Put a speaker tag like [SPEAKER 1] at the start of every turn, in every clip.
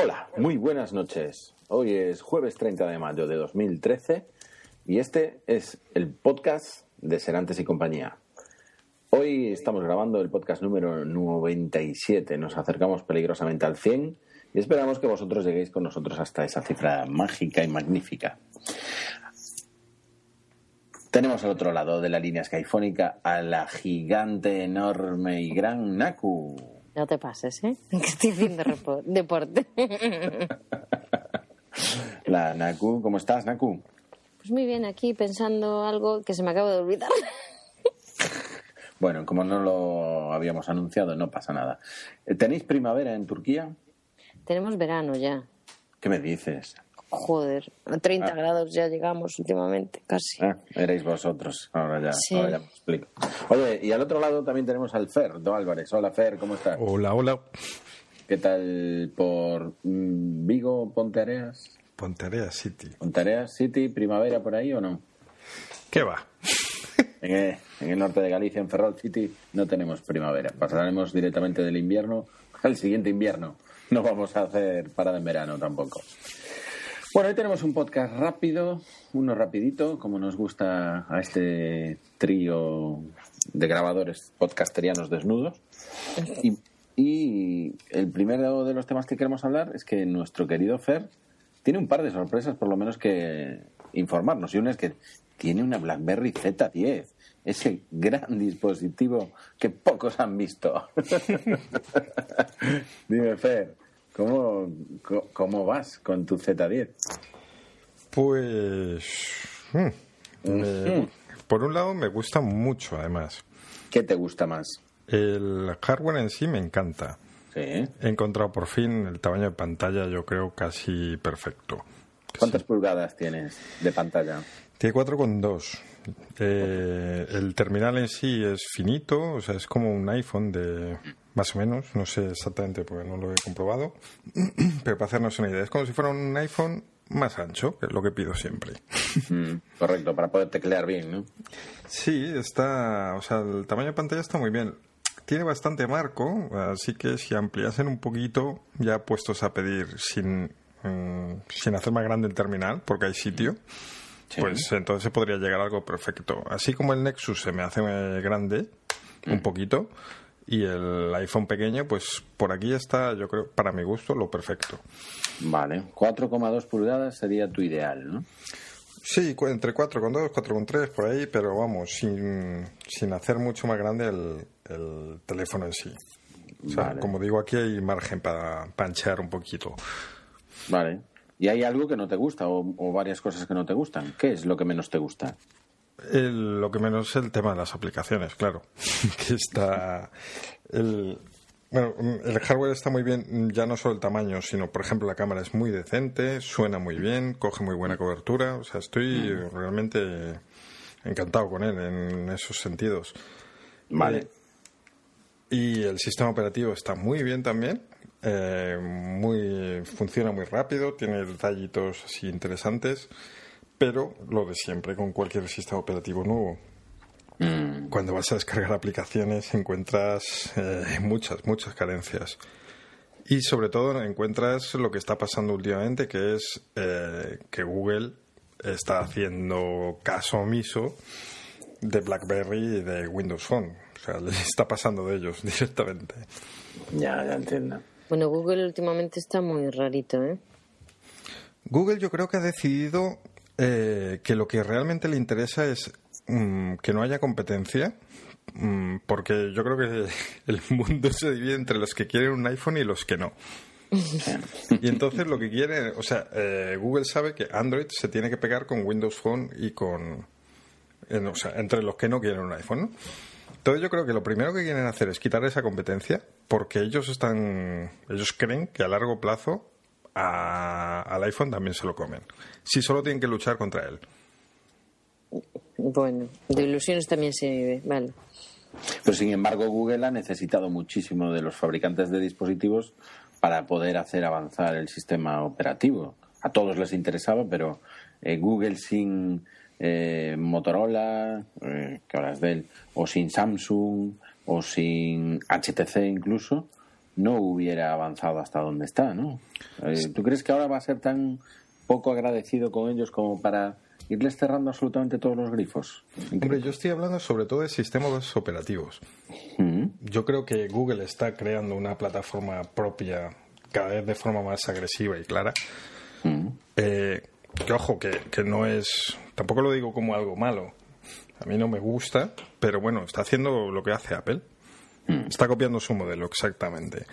[SPEAKER 1] Hola, muy buenas noches. Hoy es jueves 30 de mayo de 2013 y este es el podcast de Serantes y compañía. Hoy estamos grabando el podcast número 97. Nos acercamos peligrosamente al 100 y esperamos que vosotros lleguéis con nosotros hasta esa cifra mágica y magnífica. Tenemos al otro lado de la línea skyfónica a la gigante, enorme y gran Naku.
[SPEAKER 2] No te pases, ¿eh? Que estoy haciendo deporte.
[SPEAKER 1] La Naku, ¿cómo estás, Naku?
[SPEAKER 2] Pues muy bien, aquí pensando algo que se me acaba de olvidar.
[SPEAKER 1] Bueno, como no lo habíamos anunciado, no pasa nada. Eh, ¿Tenéis primavera en Turquía?
[SPEAKER 2] Tenemos verano ya.
[SPEAKER 1] ¿Qué me dices?
[SPEAKER 2] Joder, a 30
[SPEAKER 1] Ah.
[SPEAKER 2] grados ya llegamos últimamente, casi.
[SPEAKER 1] Ah, erais vosotros. Ahora ya,
[SPEAKER 2] Sí.
[SPEAKER 1] ahora ya me explico. Oye, y al otro lado también tenemos al Fer, Do Álvarez. Hola, Fer, ¿cómo estás?
[SPEAKER 3] Hola, hola.
[SPEAKER 1] ¿Qué tal por mm, Vigo, Ponteareas?
[SPEAKER 3] Pontearea City.
[SPEAKER 1] ¿Ponteareas City, primavera por ahí o no?
[SPEAKER 3] ¿Qué va?
[SPEAKER 1] En el, en el norte de Galicia, en Ferrol City, no tenemos primavera. Pasaremos directamente del invierno al siguiente invierno. No vamos a hacer parada en verano tampoco. Bueno, hoy tenemos un podcast rápido, uno rapidito, como nos gusta a este trío de grabadores podcasterianos desnudos. Y, y el primero de los temas que queremos hablar es que nuestro querido Fer tiene un par de sorpresas, por lo menos, que informarnos. Y una es que tiene una BlackBerry Z10, ese gran dispositivo que pocos han visto. Dime, Fer, ¿cómo, cómo vas con tu Z10?
[SPEAKER 3] Pues. mm, me- por un lado, me gusta mucho, además.
[SPEAKER 1] ¿Qué te gusta más?
[SPEAKER 3] El hardware en sí me encanta.
[SPEAKER 1] Sí.
[SPEAKER 3] He encontrado por fin el tamaño de pantalla, yo creo, casi perfecto.
[SPEAKER 1] ¿Cuántas pulgadas tienes de pantalla?
[SPEAKER 3] Tiene 4,2. Eh, el terminal en sí es finito, o sea, es como un iPhone de más o menos, no sé exactamente porque no lo he comprobado, pero para hacernos una idea, es como si fuera un iPhone más ancho, que es lo que pido siempre.
[SPEAKER 1] Mm, correcto, para poder teclear bien, ¿no?
[SPEAKER 3] Sí, está, o sea, el tamaño de pantalla está muy bien. Tiene bastante marco, así que si ampliasen un poquito, ya puestos a pedir sin, mm, sin hacer más grande el terminal, porque hay sitio,
[SPEAKER 1] Sí.
[SPEAKER 3] pues entonces se podría llegar a algo perfecto. Así como el Nexus se me hace eh, grande, un poquito, y el iPhone pequeño, pues por aquí está, yo creo, para mi gusto, lo perfecto.
[SPEAKER 1] Vale, 4,2 pulgadas sería tu ideal, ¿no?
[SPEAKER 3] Sí, entre 4,2, 4,3 por ahí, pero vamos, sin, sin hacer mucho más grande el, el teléfono en sí. O sea,
[SPEAKER 1] Vale.
[SPEAKER 3] como digo, aquí hay margen para panchear un poquito.
[SPEAKER 1] Vale. ¿Y hay algo que no te gusta o, o varias cosas que no te gustan? ¿Qué es lo que menos te gusta?
[SPEAKER 3] El- lo que menos es el tema de las aplicaciones, claro. que está. El, bueno, el hardware está muy bien, ya no solo el tamaño, sino, por ejemplo, la cámara es muy decente, suena muy bien, coge muy buena cobertura. O sea, estoy realmente encantado con él en esos sentidos.
[SPEAKER 1] Vale.
[SPEAKER 3] Eh, Y el sistema operativo está muy bien también. eh, muy funciona muy rápido, tiene detallitos así interesantes, pero lo de siempre con cualquier sistema operativo nuevo.
[SPEAKER 1] Mm,
[SPEAKER 3] Cuando vas a descargar aplicaciones encuentras eh, muchas, muchas carencias. Y sobre todo encuentras lo que está pasando últimamente, que es eh, que Google está haciendo caso omiso de BlackBerry y de Windows Phone. O sea, les está pasando de ellos directamente.
[SPEAKER 1] ya, ya entiendo.
[SPEAKER 2] Bueno, Google últimamente está muy rarito, ¿eh?
[SPEAKER 3] Google yo creo que ha decidido eh, que lo que realmente le interesa es mm, que no haya competencia, mm, porque yo creo que el mundo se divide entre los que quieren un iPhone y los que no. Y entonces lo que quiere, o sea, eh, Google sabe que Android se tiene que pegar con Windows Phone y con, en- o sea, entre los que no quieren un iPhone, ¿no? Entonces yo creo que lo primero que quieren hacer es quitar esa competencia porque ellos están, ellos creen que a largo plazo a- al iPhone también se lo comen. Si solo tienen que luchar contra él.
[SPEAKER 2] Bueno, de ilusiones también se vive, vale.
[SPEAKER 1] Pero sin embargo, Google ha necesitado muchísimo de los fabricantes de dispositivos para poder hacer avanzar el sistema operativo. A todos les interesaba, pero eh, Google sin eh, Motorola, eh, que ahora es Dell, o sin Samsung, o sin HTC incluso, no hubiera avanzado hasta donde está, ¿no? Eh, ¿Tú crees que ahora va a ser tan poco agradecido con ellos como para irles cerrando absolutamente todos los grifos?
[SPEAKER 3] Hombre, yo estoy hablando sobre todo de sistemas operativos.
[SPEAKER 1] Mm.
[SPEAKER 3] Yo creo que Google está creando una plataforma propia cada vez de forma más agresiva y clara.
[SPEAKER 1] Mm.
[SPEAKER 3] Eh, que ojo, que, que no es. Tampoco lo digo como algo malo. A mí no me gusta, pero bueno, está haciendo lo que hace Apple. Está copiando su modelo, exactamente.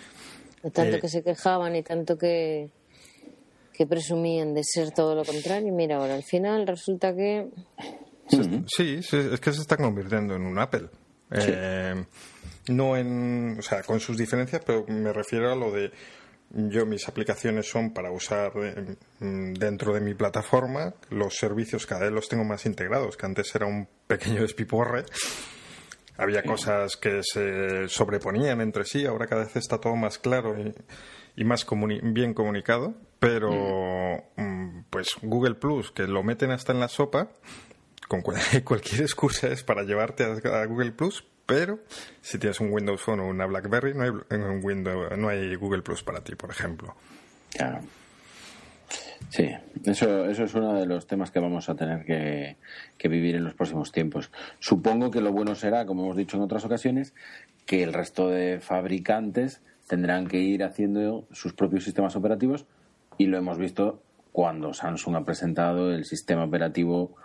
[SPEAKER 2] Tanto
[SPEAKER 3] Eh,
[SPEAKER 2] que se quejaban y tanto que, que presumían de ser todo lo contrario. Mira, ahora al final resulta que.
[SPEAKER 3] Sí, sí, es que se está convirtiendo en un Apple. Eh, no en. O sea, con sus diferencias, pero me refiero a lo de. Yo, mis aplicaciones son para usar eh, mm, dentro de mi plataforma. Los servicios cada vez los tengo más integrados, que antes era un pequeño despiporre. Había cosas que se sobreponían entre sí, ahora cada vez está todo más claro y, y más comuni- bien comunicado. Pero, mm, pues Google Plus, que lo meten hasta en la sopa, con cual- cualquier excusa es para llevarte a, a Google Plus, pero si tienes un Windows Phone o una BlackBerry, no hay, en un Windows, no hay Google Plus para ti, por ejemplo.
[SPEAKER 1] Claro. Sí, eso, eso es uno de los temas que vamos a tener que, que vivir en los próximos tiempos. Supongo que lo bueno será, como hemos dicho en otras ocasiones, que el resto de fabricantes tendrán que ir haciendo sus propios sistemas operativos y lo hemos visto cuando Samsung ha presentado el sistema operativo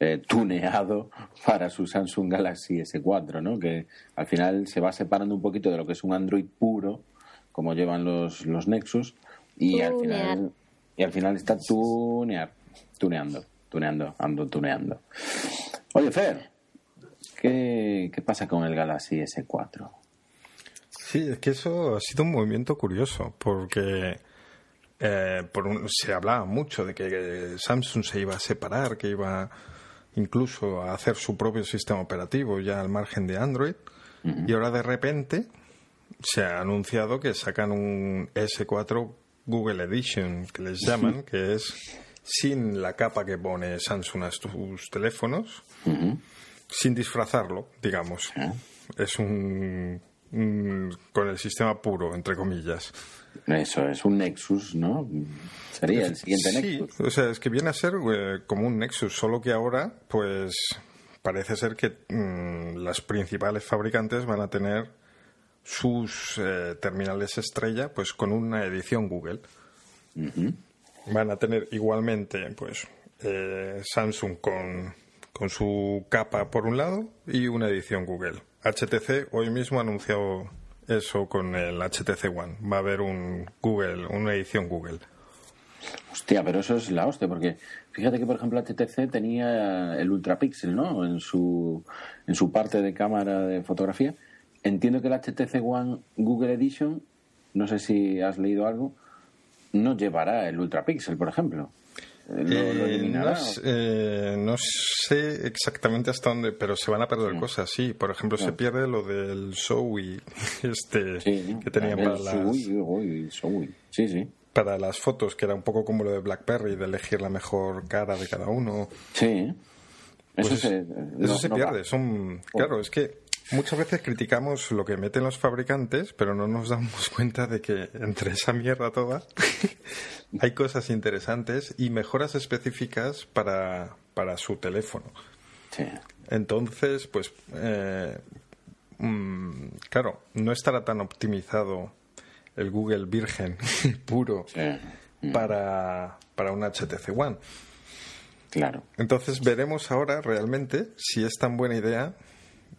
[SPEAKER 1] eh, tuneado para su Samsung Galaxy S4, ¿no? que al final se va separando un poquito de lo que es un Android puro, como llevan los, los Nexus, y al final y al final está tunear, tuneando, tuneando, ando tuneando. Oye, Fer, ¿qué, qué pasa con el Galaxy S4?
[SPEAKER 3] Sí, es que eso ha sido un movimiento curioso, porque eh, por un- se hablaba mucho de que Samsung se iba a separar, que iba incluso a hacer su propio sistema operativo ya al margen de Android, y ahora de repente se ha anunciado que sacan un S4 Google Edition, que les llaman, que es sin la capa que pone Samsung a sus teléfonos, sin disfrazarlo, digamos. Es un, un- con el sistema puro, entre comillas.
[SPEAKER 1] Eso es un Nexus, ¿no? Sería el siguiente
[SPEAKER 3] sí,
[SPEAKER 1] Nexus.
[SPEAKER 3] o sea, es que viene a ser eh, como un Nexus, solo que ahora, pues, parece ser que mm, las principales fabricantes van a tener sus eh, terminales estrella, pues, con una edición Google. Van a tener igualmente, pues, eh, Samsung con, con su capa por un lado y una edición Google. HTC hoy mismo ha anunciado eso con el HTC One. Va a haber un Google, una edición Google.
[SPEAKER 1] Hostia, pero eso es la hostia, porque fíjate que, por ejemplo, HTC tenía el ultrapixel, ¿no? En su, en su parte de cámara de fotografía. Entiendo que el HTC One Google Edition, no sé si has leído algo, no llevará el ultrapixel, por ejemplo. Eh, Lo,
[SPEAKER 3] Eh,
[SPEAKER 1] eliminará.
[SPEAKER 3] no, s- eh, no sé exactamente hasta dónde, pero se van a perder cosas, sí. Por ejemplo, se pierde lo del Zoe este,
[SPEAKER 1] Sí,
[SPEAKER 3] que tenían
[SPEAKER 1] el
[SPEAKER 3] para las.
[SPEAKER 1] Sí, sí.
[SPEAKER 3] para las fotos, que era un poco como lo de BlackBerry, de elegir la mejor cara de cada uno.
[SPEAKER 1] Sí. Eso
[SPEAKER 3] Pues
[SPEAKER 1] se,
[SPEAKER 3] eso
[SPEAKER 1] no-
[SPEAKER 3] se
[SPEAKER 1] no
[SPEAKER 3] pierde.
[SPEAKER 1] va.
[SPEAKER 3] Son, claro, es que muchas veces criticamos lo que meten los fabricantes, pero no nos damos cuenta de que entre esa mierda toda hay cosas interesantes y mejoras específicas para, para su teléfono.
[SPEAKER 1] Sí.
[SPEAKER 3] Entonces, pues, eh, mm, claro, no estará tan optimizado el Google Virgen puro
[SPEAKER 1] Sí.
[SPEAKER 3] para, para un HTC One.
[SPEAKER 1] Claro.
[SPEAKER 3] Entonces veremos ahora realmente si es tan buena idea mm,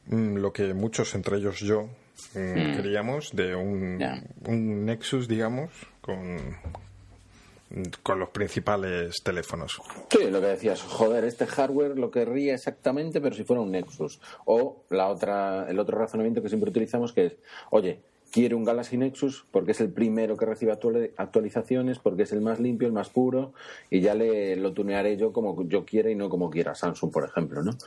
[SPEAKER 3] lo que muchos, entre ellos yo, mm, queríamos de un, un Nexus, digamos, con, con los principales teléfonos.
[SPEAKER 1] Sí, lo que decías, joder, este hardware lo querría exactamente, pero si fuera un Nexus. O la otra, el otro razonamiento que siempre utilizamos que es, oye, quiere un Galaxy Nexus porque es el primero que recibe actualizaciones, porque es el más limpio, el más puro, y ya le lo tunearé yo como yo quiera y no como quiera Samsung, por ejemplo, ¿no?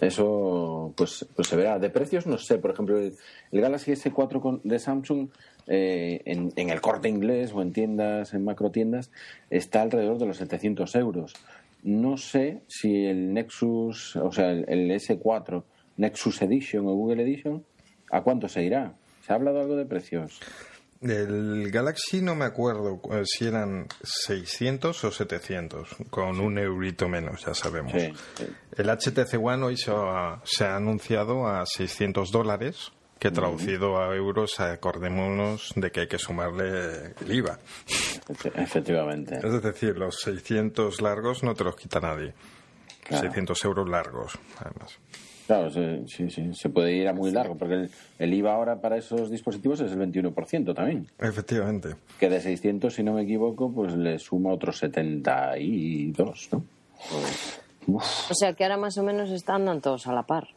[SPEAKER 1] Eso, pues, pues se verá. De precios, no sé, por ejemplo, el, Galaxy S4 de Samsung eh, en, el corte inglés o en tiendas, en macro tiendas, está alrededor de los 700 euros. No sé si el Nexus, o sea, el, el S4 Nexus Edition o Google Edition, ¿a cuánto se irá? ¿Se ha hablado algo de precios?
[SPEAKER 3] El Galaxy no me acuerdo eh, si eran 600 o 700, con un eurito menos, ya sabemos. El HTC One hoy se ha, anunciado a 600 dólares, que traducido a euros, acordémonos de que hay que sumarle el IVA.
[SPEAKER 1] Efectivamente.
[SPEAKER 3] Es decir, los 600 largos no te los quita nadie. 600 euros largos, además.
[SPEAKER 1] Claro, sí, sí, se puede ir a muy largo, porque el, IVA ahora para esos dispositivos es el 21% también.
[SPEAKER 3] Efectivamente.
[SPEAKER 1] Que de 600, si no me equivoco, pues le suma otros 72, ¿no?
[SPEAKER 2] O sea que ahora más o menos están todos a la par.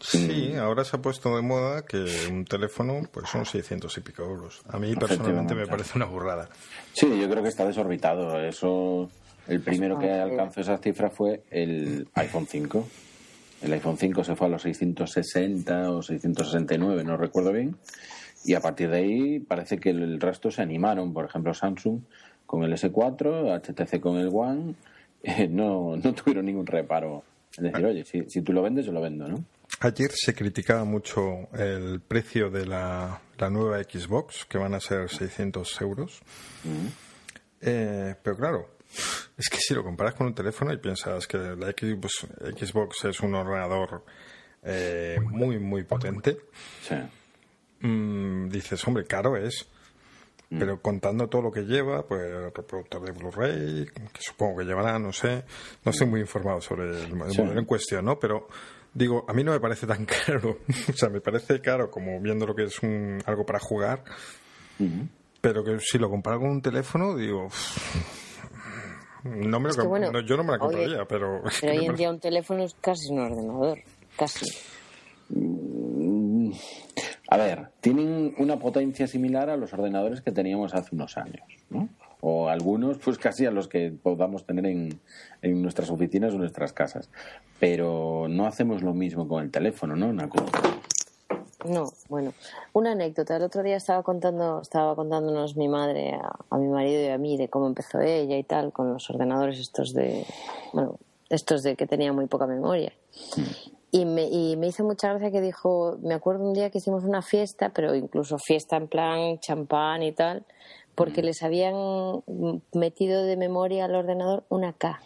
[SPEAKER 3] Sí, ahora se ha puesto de moda que un teléfono pues son 600 y pico euros. A mí personalmente me parece una burrada.
[SPEAKER 1] Sí, yo creo que está desorbitado. Eso, el primero que alcanzó esa cifra fue el iPhone 5 el iPhone 5 se fue a los 660 o 669, no recuerdo bien. Y a partir de ahí parece que el resto se animaron. Por ejemplo, Samsung con el S4, HTC con el One, eh, no, no tuvieron ningún reparo. Es decir, oye, si, si tú lo vendes, yo lo vendo, ¿no?
[SPEAKER 3] Ayer se criticaba mucho el precio de la, la nueva Xbox, que van a ser 600 euros. eh, pero claro, es que si lo comparas con un teléfono y piensas que la Xbox, Xbox es un ordenador eh, muy, muy potente, mm, dices, hombre, caro es. Mm. Pero contando todo lo que lleva, pues el reproductor de Blu-ray, que supongo que llevará, no sé, no estoy muy informado sobre el, modelo en cuestión, ¿no? Pero digo, a mí no me parece tan caro. o sea, me parece caro como viendo lo que es un, algo para jugar. Pero que si lo comparo con un teléfono, digo, no me lo yo no me la compraría, pero...
[SPEAKER 2] Pero hoy en día un teléfono es casi un ordenador, casi.
[SPEAKER 1] Mm, a ver, tienen una potencia similar a los ordenadores que teníamos hace unos años, ¿no? O algunos, pues casi a los que podamos tener en, en nuestras oficinas o nuestras casas. Pero no hacemos lo mismo con el teléfono, ¿no,
[SPEAKER 2] no, bueno, una anécdota. El otro día estaba contando, estaba contándonos mi madre a, mi marido y a mí de cómo empezó ella y tal con los ordenadores estos de, bueno, estos de que tenía muy poca memoria. Y me, y me hizo mucha gracia que dijo, me acuerdo un día que hicimos una fiesta, pero incluso fiesta en plan champán y tal, porque les habían metido de memoria al ordenador una K.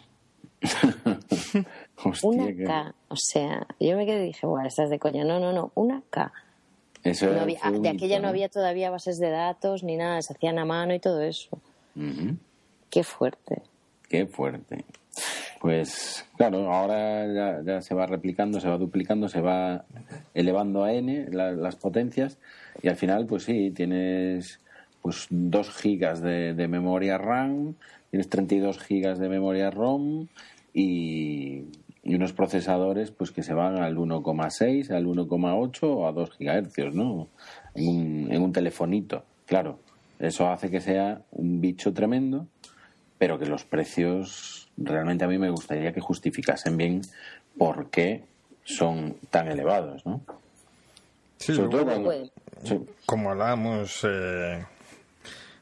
[SPEAKER 2] una K. O sea, yo me quedé y dije, bueno, estás de coña. No, no, no, una K de aquella no había todavía bases de datos ni nada, se hacían a mano y todo eso. Qué fuerte.
[SPEAKER 1] Qué fuerte. Pues claro, ahora ya, se va replicando, se va duplicando, se va elevando a n las potencias y al final, pues sí, tienes pues 2 gigas de, de memoria RAM, tienes 32 gigas de memoria ROM y y unos procesadores pues que se van al 1,6, al 1,8 o a 2 gigahercios, ¿no? En un, en un telefonito, claro. Eso hace que sea un bicho tremendo, pero que los precios realmente a mí me gustaría que justificasen bien por qué son tan elevados, ¿no?
[SPEAKER 3] Sí, como hablábamos eh,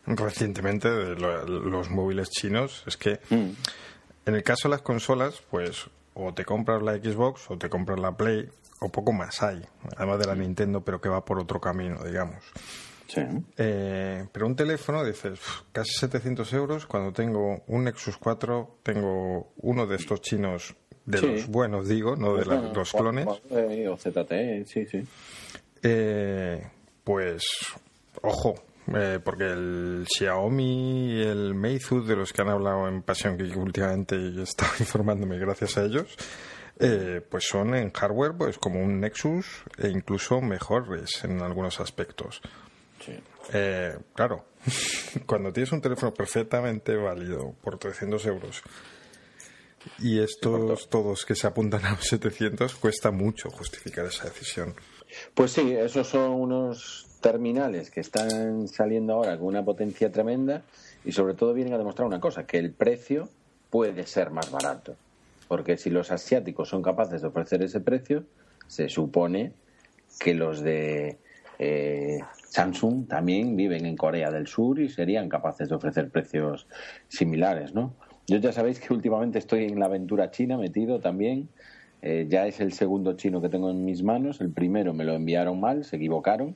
[SPEAKER 3] recientemente de los móviles chinos, es que mm. en el caso de las consolas, pues o te compras la Xbox o te compras la Play o poco más hay, además de la Nintendo, pero que va por otro camino, digamos.
[SPEAKER 1] Sí.
[SPEAKER 3] Eh, pero un teléfono, dices, casi 700 euros, cuando tengo un Nexus 4, tengo uno de estos chinos, de los buenos, digo, no de los clones.
[SPEAKER 1] O ZTE, sí, sí.
[SPEAKER 3] Eh, pues, ojo, eh, porque el Xiaomi y el Meizu, de los que han hablado en Pasión que últimamente y he estado informándome gracias a ellos, eh, pues son en hardware pues como un Nexus e incluso mejores en algunos aspectos. Eh, claro, cuando tienes un teléfono perfectamente válido por 300 euros Y estos todos que se apuntan a 700 cuesta mucho justificar esa decisión.
[SPEAKER 1] Pues sí, esos son unos terminales que están saliendo ahora con una potencia tremenda y sobre todo vienen a demostrar una cosa, que el precio puede ser más barato. Porque si los asiáticos son capaces de ofrecer ese precio, se supone que los de eh, Samsung también viven en Corea del Sur y serían capaces de ofrecer precios similares, ¿no? Yo ya sabéis que últimamente estoy en la aventura china metido también. Eh, ya es el segundo chino que tengo en mis manos. El primero me lo enviaron mal, se equivocaron.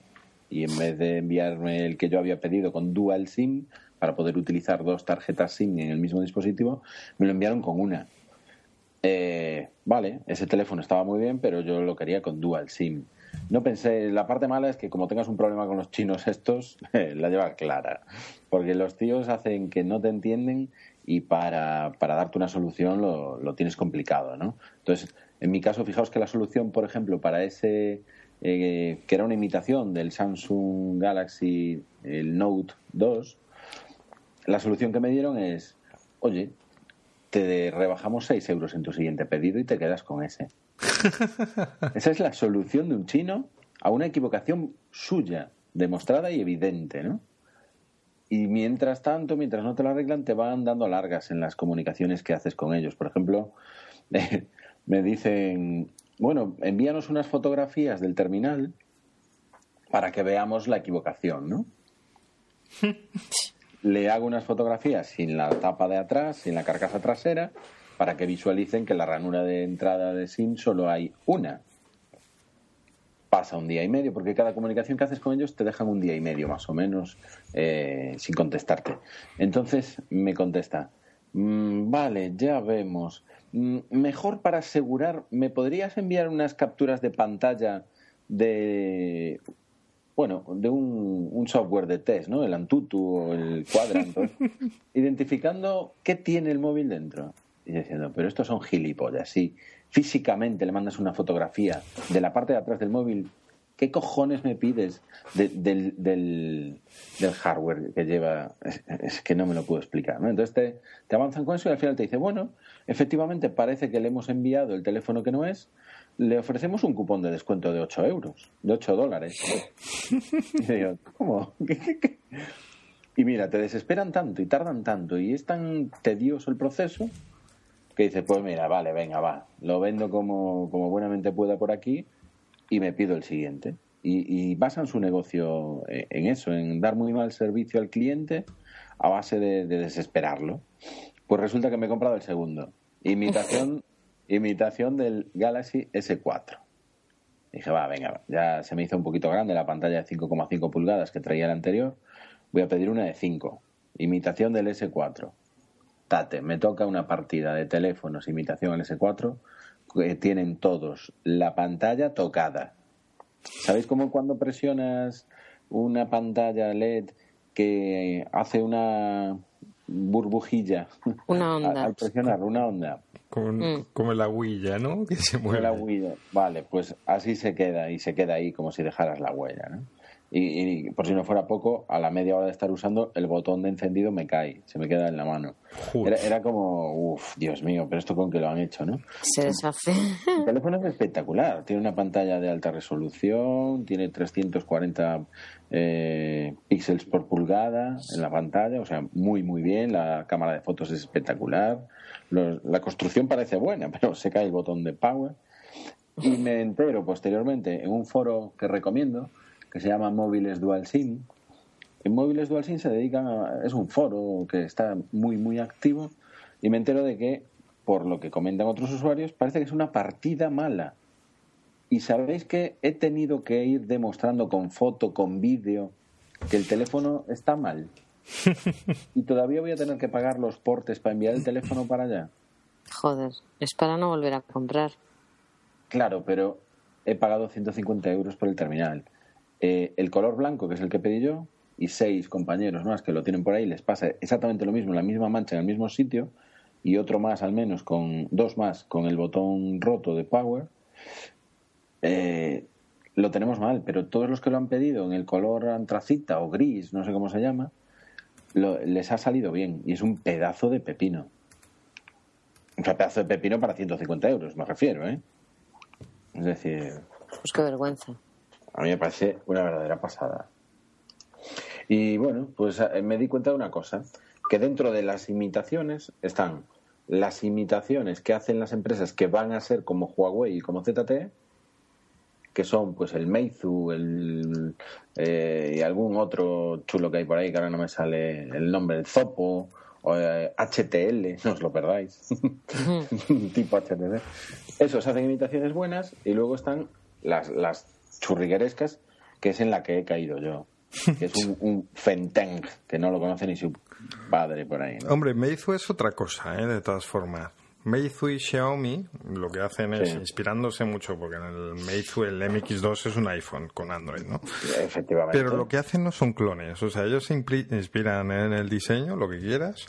[SPEAKER 1] Y en vez de enviarme el que yo había pedido con dual SIM, para poder utilizar dos tarjetas SIM en el mismo dispositivo, me lo enviaron con una. Eh, vale, ese teléfono estaba muy bien, pero yo lo quería con dual SIM. No pensé, la parte mala es que como tengas un problema con los chinos estos, la lleva clara. Porque los tíos hacen que no te entienden y para, para darte una solución lo, lo, tienes complicado, ¿no? Entonces, en mi caso, fijaos que la solución, por ejemplo, para ese, eh, que era una imitación del Samsung Galaxy, el Note 2, la solución que me dieron es, oye, te rebajamos 6 euros en tu siguiente pedido y te quedas con ese. Esa es la solución de un chino a una equivocación suya, demostrada y evidente, ¿no? Y mientras tanto, mientras no te lo arreglan, te van dando largas en las comunicaciones que haces con ellos. Por ejemplo, me dicen, bueno, envíanos unas fotografías del terminal para que veamos la equivocación, ¿no? Le hago unas fotografías sin la tapa de atrás, sin la carcasa trasera, para que visualicen que la ranura de entrada de SIM solo hay una pasa un día y medio, porque cada comunicación que haces con ellos te dejan un día y medio más o menos eh, sin contestarte. Entonces me contesta, mm, vale, ya vemos. Mm, mejor para asegurar, ¿me podrías enviar unas capturas de pantalla de bueno, de un, software de test, ¿no? El Antutu o el Quadrant, identificando qué tiene el móvil dentro. Y diciendo, pero estos son gilipollas, sí físicamente le mandas una fotografía de la parte de atrás del móvil, ¿qué cojones me pides del, del, hardware que lleva? Es, que no me lo puedo explicar. ¿no? Entonces te, te, avanzan con eso y al final te dice, bueno, efectivamente parece que le hemos enviado el teléfono que no es, le ofrecemos un cupón de descuento de 8 euros, de 8 dólares. y digo, ¿cómo? Y mira, te desesperan tanto y tardan tanto y es tan tedioso el proceso que dice, pues mira, vale, venga, va, lo vendo como, como buenamente pueda por aquí y me pido el siguiente. Y, basan su negocio en eso, en dar muy mal servicio al cliente a base de, desesperarlo. Pues resulta que me he comprado el segundo. Imitación, imitación del Galaxy S4. Dije, va, venga, ya se me hizo un poquito grande la pantalla de 5,5 pulgadas que traía el anterior. Voy a pedir una de 5. Imitación del S4 me toca una partida de teléfonos imitación al S4 que tienen todos la pantalla tocada. ¿Sabéis cómo cuando presionas una pantalla LED que hace una burbujilla?
[SPEAKER 2] Una onda.
[SPEAKER 1] Al presionar una onda.
[SPEAKER 3] Mm. Como la huella, ¿no? Que se mueve.
[SPEAKER 1] La huella. Vale, pues así se queda y se queda ahí como si dejaras la huella, ¿no? Y, por si no fuera poco, a la media hora de estar usando, el botón de encendido me cae, se me queda en la mano. Era, era, como, uff, Dios mío, pero esto con que lo han hecho, ¿no?
[SPEAKER 2] Se deshace.
[SPEAKER 1] El teléfono es espectacular, tiene una pantalla de alta resolución, tiene 340 eh, píxeles por pulgada en la pantalla, o sea, muy, muy bien, la cámara de fotos es espectacular, la construcción parece buena, pero se cae el botón de power. Y me entero posteriormente en un foro que recomiendo, que se llama Móviles Dual SIM. En Móviles Dual SIM se dedican a, es un foro que está muy muy activo y me entero de que por lo que comentan otros usuarios parece que es una partida mala. Y sabéis que he tenido que ir demostrando con foto, con vídeo, que el teléfono está mal. y todavía voy a tener que pagar los portes para enviar el teléfono para allá.
[SPEAKER 2] Joder, es para no volver a comprar.
[SPEAKER 1] Claro, pero he pagado 150 euros por el terminal. Eh, el color blanco, que es el que pedí yo, y seis compañeros más que lo tienen por ahí, les pasa exactamente lo mismo, la misma mancha en el mismo sitio, y otro más al menos, con dos más con el botón roto de Power, eh, lo tenemos mal, pero todos los que lo han pedido en el color antracita o gris, no sé cómo se llama, les ha salido bien y es un pedazo de pepino. Un pedazo de pepino para 150 euros, me refiero, ¿eh? Es decir...
[SPEAKER 2] Pues qué vergüenza.
[SPEAKER 1] A mí me parece una verdadera pasada. Y bueno, pues eh, me di cuenta de una cosa, que dentro de las imitaciones están las imitaciones que hacen las empresas que van a ser como Huawei y como ZTE, que son pues el Meizu el, eh, y algún otro chulo que hay por ahí que ahora no me sale el nombre, el Zopo o HTL, eh, no os lo perdáis, tipo HTL. Esos hacen imitaciones buenas y luego están las, las churriguerescas, que es en la que he caído yo que es un, un, Fenteng, que no lo conoce ni su padre por ahí.
[SPEAKER 3] Hombre, Meizu es otra cosa, ¿eh? de todas formas. Meizu y Xiaomi lo que hacen es inspirándose mucho, porque en el Meizu el MX2 es un iPhone con Android, ¿no?
[SPEAKER 1] Efectivamente.
[SPEAKER 3] Pero lo que hacen no son clones, o sea, ellos se inspiran en el diseño, lo que quieras,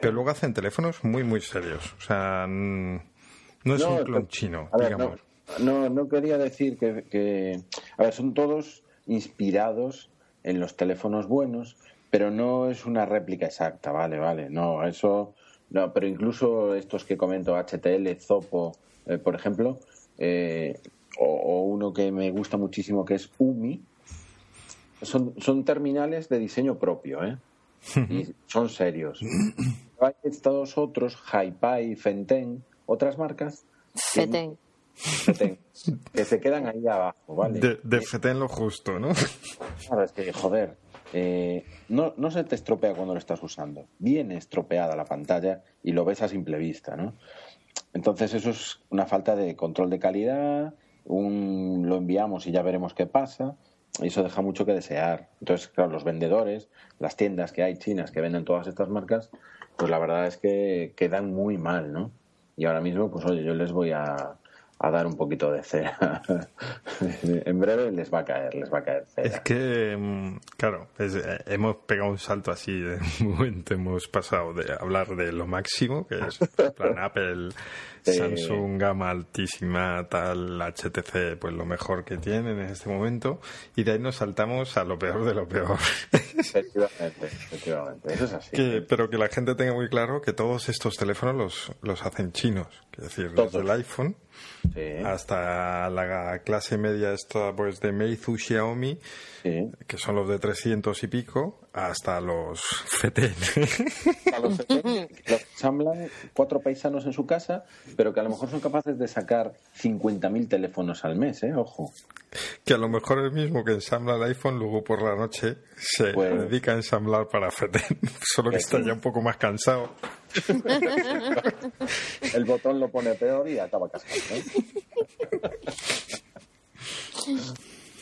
[SPEAKER 3] pero luego hacen teléfonos muy, muy serios. O sea, no es un clon chino, digamos.
[SPEAKER 1] no, no, quería decir que, que, A ver, son todos inspirados en los teléfonos buenos, pero no es una réplica exacta, vale, vale, no, eso, no, pero incluso estos que comento, HTL, Zopo, eh, por ejemplo, eh, o, uno que me gusta muchísimo que es UMI, son, son terminales de diseño propio, ¿eh? y son serios. Hay estos otros, Haipai, Fenten, otras marcas.
[SPEAKER 2] Feten.
[SPEAKER 1] que se quedan ahí abajo, ¿vale?
[SPEAKER 3] De, de lo justo, ¿no?
[SPEAKER 1] Claro, es que, joder, eh, no, no se te estropea cuando lo estás usando. Viene estropeada la pantalla y lo ves a simple vista, ¿no? Entonces eso es una falta de control de calidad, un, lo enviamos y ya veremos qué pasa, y eso deja mucho que desear. Entonces, claro, los vendedores, las tiendas que hay chinas que venden todas estas marcas, pues la verdad es que quedan muy mal, ¿no? Y ahora mismo, pues oye, yo les voy a, a dar un poquito de cera. en breve les va a caer, les va a caer cera.
[SPEAKER 3] Es que, mm, claro, eh, hemos pegado un salto así de momento, hemos pasado de hablar de lo máximo, que es plan Apple, Samsung, gama altísima, tal, HTC, pues lo mejor que tienen en este momento, y de ahí nos saltamos a lo peor de lo peor.
[SPEAKER 1] efectivamente, efectivamente, eso es así.
[SPEAKER 3] pero que la gente tenga muy claro que todos estos teléfonos los, los hacen chinos, es decir, desde el iPhone hasta la clase media esta pues de Meizu Xiaomi, que son los de 300 y pico, hasta los FETEN.
[SPEAKER 1] Los FETEN, los ensamblan cuatro paisanos en su casa, pero que a lo mejor son capaces de sacar 50.000 teléfonos al mes, ¿eh? Ojo.
[SPEAKER 3] Que a lo mejor el mismo que ensambla el iPhone, luego por la noche se pues dedica a ensamblar para FETEN, solo que está ya un poco más cansado.
[SPEAKER 1] el botón lo pone peor y acaba cascando.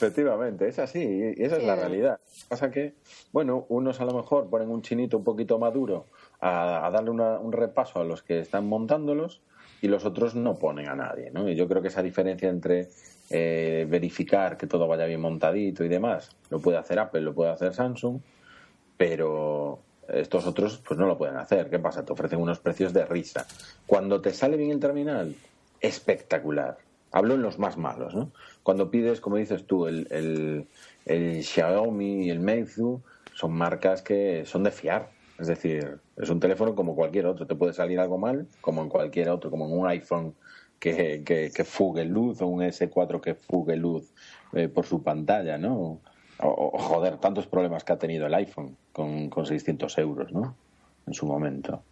[SPEAKER 1] Efectivamente, es así, y esa es la realidad. Pasa que, bueno, unos a lo mejor ponen un chinito un poquito maduro a, darle un repaso a los que están montándolos y los otros no ponen a nadie, ¿no? Y yo creo que esa diferencia entre eh, verificar que todo vaya bien montadito y demás, lo puede hacer Apple, lo puede hacer Samsung, pero estos otros pues no lo pueden hacer. ¿Qué pasa? Te ofrecen unos precios de risa. Cuando te sale bien el terminal, espectacular. Hablo en los más malos, ¿no? Cuando pides, como dices tú, el, el, Xiaomi y el Meizu, son marcas que son de fiar. Es decir, es un teléfono como cualquier otro. Te puede salir algo mal, como en cualquier otro, como en un iPhone que, que, fugue luz o un S4 que fugue luz eh, por su pantalla, ¿no? O, joder, tantos problemas que ha tenido el iPhone con, con 600 euros, ¿no? En su momento.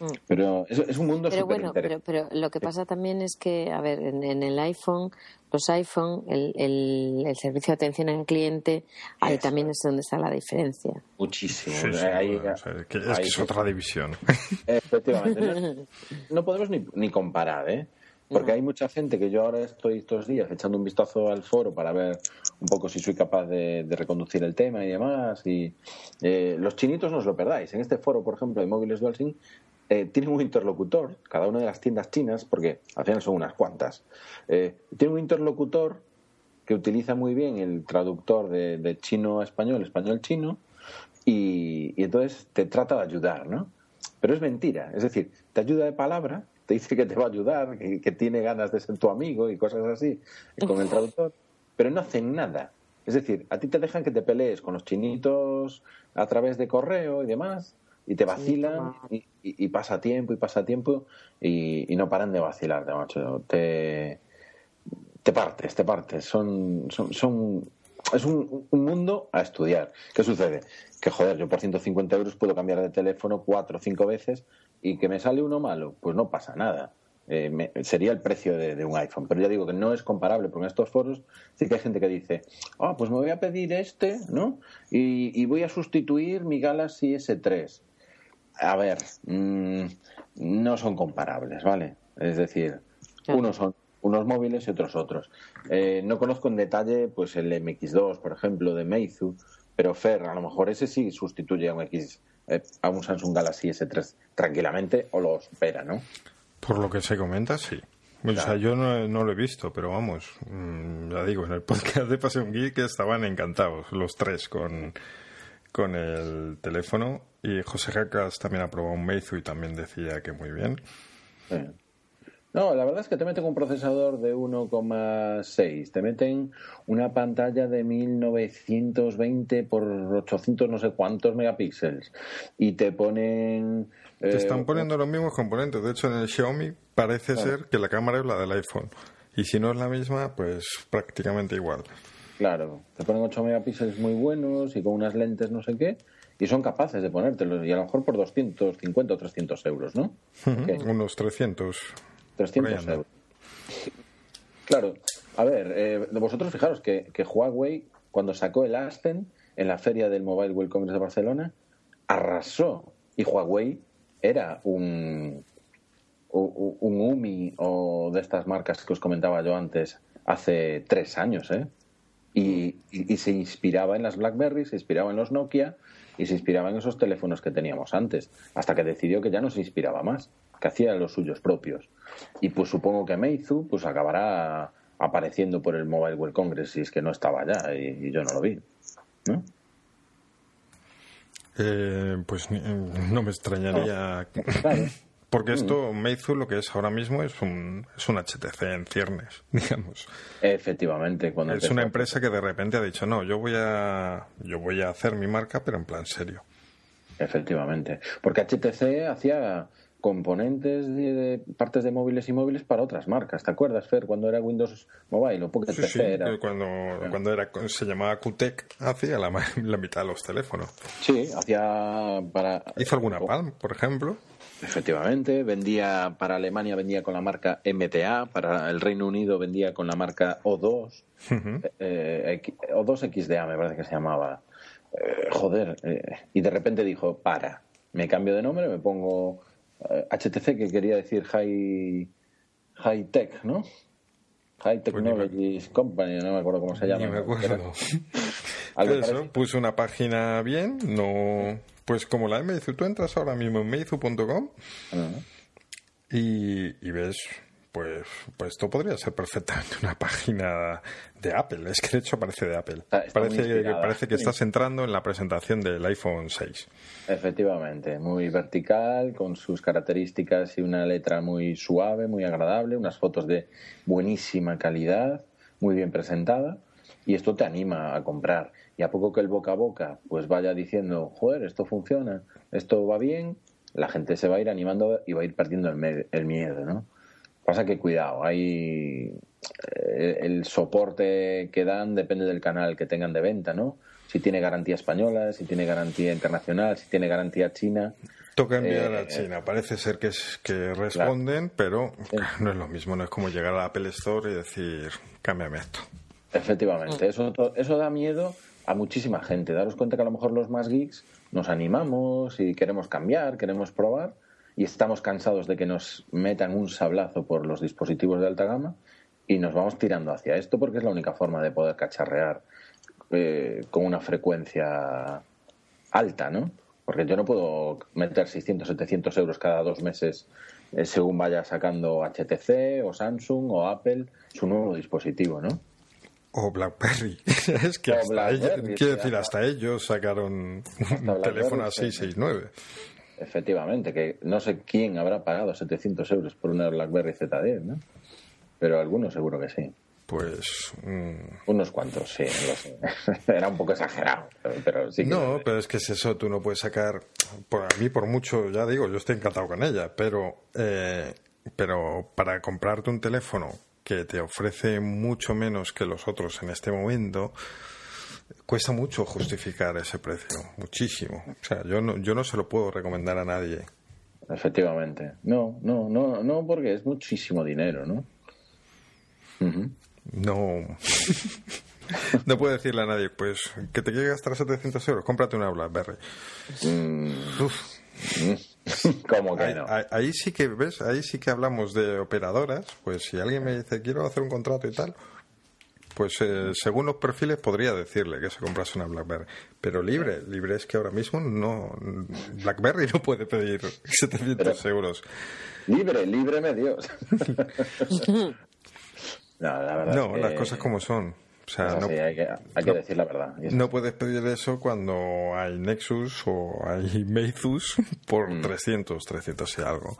[SPEAKER 1] Mm. Pero es, un mundo
[SPEAKER 2] pero bueno, pero, pero lo que pasa también es que, a ver, en, el iPhone, los iPhone, el, el, servicio de atención al cliente, ahí también es donde está la diferencia.
[SPEAKER 1] Muchísimo.
[SPEAKER 3] es que es otra división.
[SPEAKER 1] Efectivamente. No, podemos ni, ni comparar, ¿eh? Porque hay mucha gente que yo ahora estoy estos días echando un vistazo al foro para ver un poco si soy capaz de, reconducir el tema y demás. Y eh, los chinitos no os lo perdáis. En este foro, por ejemplo, de móviles DualSync, eh, tienen un interlocutor, cada una de las tiendas chinas, porque al final son unas cuantas, eh, tiene un interlocutor que utiliza muy bien el traductor de, chino a español, español-chino, y, entonces te trata de ayudar, ¿no? Pero es mentira, es decir, te ayuda de palabra, te dice que te va a ayudar, que, que tiene ganas de ser tu amigo y cosas así con el traductor, pero no hacen nada. Es decir, a ti te dejan que te pelees con los chinitos a través de correo y demás, y te vacilan y, pasa tiempo y pasa tiempo y, no paran de vacilarte, macho. Te, te partes, te partes. Son, son, son es un, mundo a estudiar. ¿Qué sucede? Que joder, yo por 150 euros puedo cambiar de teléfono cuatro o cinco veces y que me sale uno malo, pues no pasa nada. Eh, sería el precio de, un iPhone. Pero ya digo que no es comparable, porque en estos foros sí que hay gente que dice, ah, pues me voy a pedir este, ¿no? Y, voy a sustituir mi Galaxy S3. A ver, mm, no son comparables, ¿vale? Es decir, unos son unos móviles y otros otros. Eh, no conozco en detalle pues el MX2, por ejemplo, de Meizu, pero Fer, a lo mejor ese sí sustituye a un X eh, a un Samsung Galaxy S3 tranquilamente o lo supera, ¿no?
[SPEAKER 3] Por lo que se comenta, sí. O sea, yo no, lo he visto, pero vamos, mm, ya digo, en el podcast de Pasión Geek estaban encantados los tres con, con el teléfono y José Jacas también aprobó un Meizu y también decía que muy bien.
[SPEAKER 1] No, la verdad es que te meten un procesador de 1,6, te meten una pantalla de 1920 por 800 no sé cuántos megapíxeles. Y te ponen...
[SPEAKER 3] te están eh, poniendo los mismos componentes, de hecho en el Xiaomi parece ser que la cámara es la del iPhone. Y si no es la misma, pues prácticamente igual.
[SPEAKER 1] Claro, te ponen 8 megapíxeles muy buenos y con unas lentes no sé qué y son capaces de ponértelos y a lo mejor por 250 o 300 euros, ¿no?
[SPEAKER 3] Unos 300.
[SPEAKER 1] 300 euros. Claro, a ver, eh, vosotros fijaros que, Huawei, cuando sacó el Aspen en la feria del Mobile World Congress de Barcelona, arrasó. Y Huawei era un, un UMI o de estas marcas que os comentaba yo antes hace tres años, ¿eh? Y, y, se inspiraba en las BlackBerry, se inspiraba en los Nokia y se inspiraba en esos teléfonos que teníamos antes, hasta que decidió que ya no se inspiraba más, que hacía los suyos propios. Y pues supongo que Meizu pues acabará apareciendo por el Mobile World Congress si es que no estaba ya y, yo no lo vi. ¿no?
[SPEAKER 3] Eh, pues no me extrañaría. Porque esto, mm. Meizu, lo que es ahora mismo es un, es un HTC en ciernes, digamos.
[SPEAKER 1] Efectivamente. Cuando
[SPEAKER 3] es una empresa que de repente ha dicho, no, yo voy a, yo voy a hacer mi marca, pero en plan serio.
[SPEAKER 1] Efectivamente. Porque HTC hacía componentes de, partes de móviles y móviles para otras marcas. ¿Te acuerdas, Fer, cuando era Windows Mobile o Pocket
[SPEAKER 3] sí, Cuando, cuando era, se llamaba QTEC, hacía la, la, mitad de los teléfonos.
[SPEAKER 1] Sí, hacía para...
[SPEAKER 3] ¿Hizo alguna Palm, por ejemplo?
[SPEAKER 1] Efectivamente, vendía para Alemania vendía con la marca MTA, para el Reino Unido vendía con la marca O2, eh, O2 XDA me parece que se llamaba. Eh, joder, eh, y de repente dijo, para, me cambio de nombre, me pongo HTC, que quería decir High, high Tech, ¿no? High pues Technologies Company, no me acuerdo cómo se llama.
[SPEAKER 3] Ni me acuerdo. Eso, puso una página bien, no... Pues como la de Meizu, tú entras ahora mismo en meizu.com y, y ves pues, pues esto podría ser perfectamente una página de Apple. Es que de hecho parece de Apple. parece, parece que estás entrando en la presentación del iPhone 6.
[SPEAKER 1] Efectivamente, muy vertical, con sus características y una letra muy suave, muy agradable, unas fotos de buenísima calidad, muy bien presentada. Y esto te anima a comprar. Y a poco que el boca a boca pues vaya diciendo, joder, esto funciona, esto va bien, la gente se va a ir animando y va a ir perdiendo el, el miedo, ¿no? Pasa que cuidado, hay eh, el soporte que dan depende del canal que tengan de venta, ¿no? Si tiene garantía española, si tiene garantía internacional, si tiene garantía china.
[SPEAKER 3] Toca enviar a eh, China. Parece ser que, es, que responden, pero no es lo mismo. No es como llegar a la Apple Store y decir, cámbiame esto.
[SPEAKER 1] Efectivamente. Eso, eso da miedo a muchísima gente. Daros cuenta que a lo mejor los más geeks nos animamos y queremos cambiar, queremos probar y estamos cansados de que nos metan un sablazo por los dispositivos de alta gama y nos vamos tirando hacia esto porque es la única forma de poder cacharrear eh, con una frecuencia alta, ¿no? Porque yo no puedo meter 600, 700 euros cada dos meses eh, según vaya sacando HTC o Samsung o Apple su nuevo dispositivo, ¿no?
[SPEAKER 3] O BlackBerry. es que hasta ellos, quiero decir, hasta ellos sacaron un teléfono a 669.
[SPEAKER 1] Efectivamente, que no sé quién habrá pagado 700 euros por una BlackBerry Z10, ¿no? Pero algunos seguro que sí.
[SPEAKER 3] pues... mm,
[SPEAKER 1] Unos cuantos, sí, lo sé. Era un poco exagerado, pero sí que...
[SPEAKER 3] No, pero es que es eso, tú no puedes sacar, por a mí por mucho, ya digo, yo estoy encantado con ella, pero, eh, pero para comprarte un teléfono que te ofrece mucho menos que los otros en este momento, cuesta mucho justificar ese precio, muchísimo. O sea, yo no, yo no se lo puedo recomendar a nadie.
[SPEAKER 1] Efectivamente. No, no, no, no, porque es muchísimo dinero, ¿no?
[SPEAKER 3] No. no puedo decirle a nadie, pues, que te quieres gastar 700 euros, cómprate una BlackBerry. Uf.
[SPEAKER 1] ¿Cómo que
[SPEAKER 3] Ahí,
[SPEAKER 1] no?
[SPEAKER 3] ahí- sí que, ¿ves? Ahí sí que hablamos de operadoras. Pues si alguien me dice, quiero hacer un contrato y tal, pues eh, según los perfiles podría decirle que se comprase una BlackBerry. Pero libre, libre es que ahora mismo no. BlackBerry no puede pedir 700 euros.
[SPEAKER 1] Libre, líbreme Dios. no, la verdad
[SPEAKER 3] No,
[SPEAKER 1] es que
[SPEAKER 3] las cosas como son. O sea,
[SPEAKER 1] es
[SPEAKER 3] no,
[SPEAKER 1] hay que, hay que decir la verdad.
[SPEAKER 3] No puedes pedir eso cuando hay Nexus o hay Meizus por 300, 300 y algo.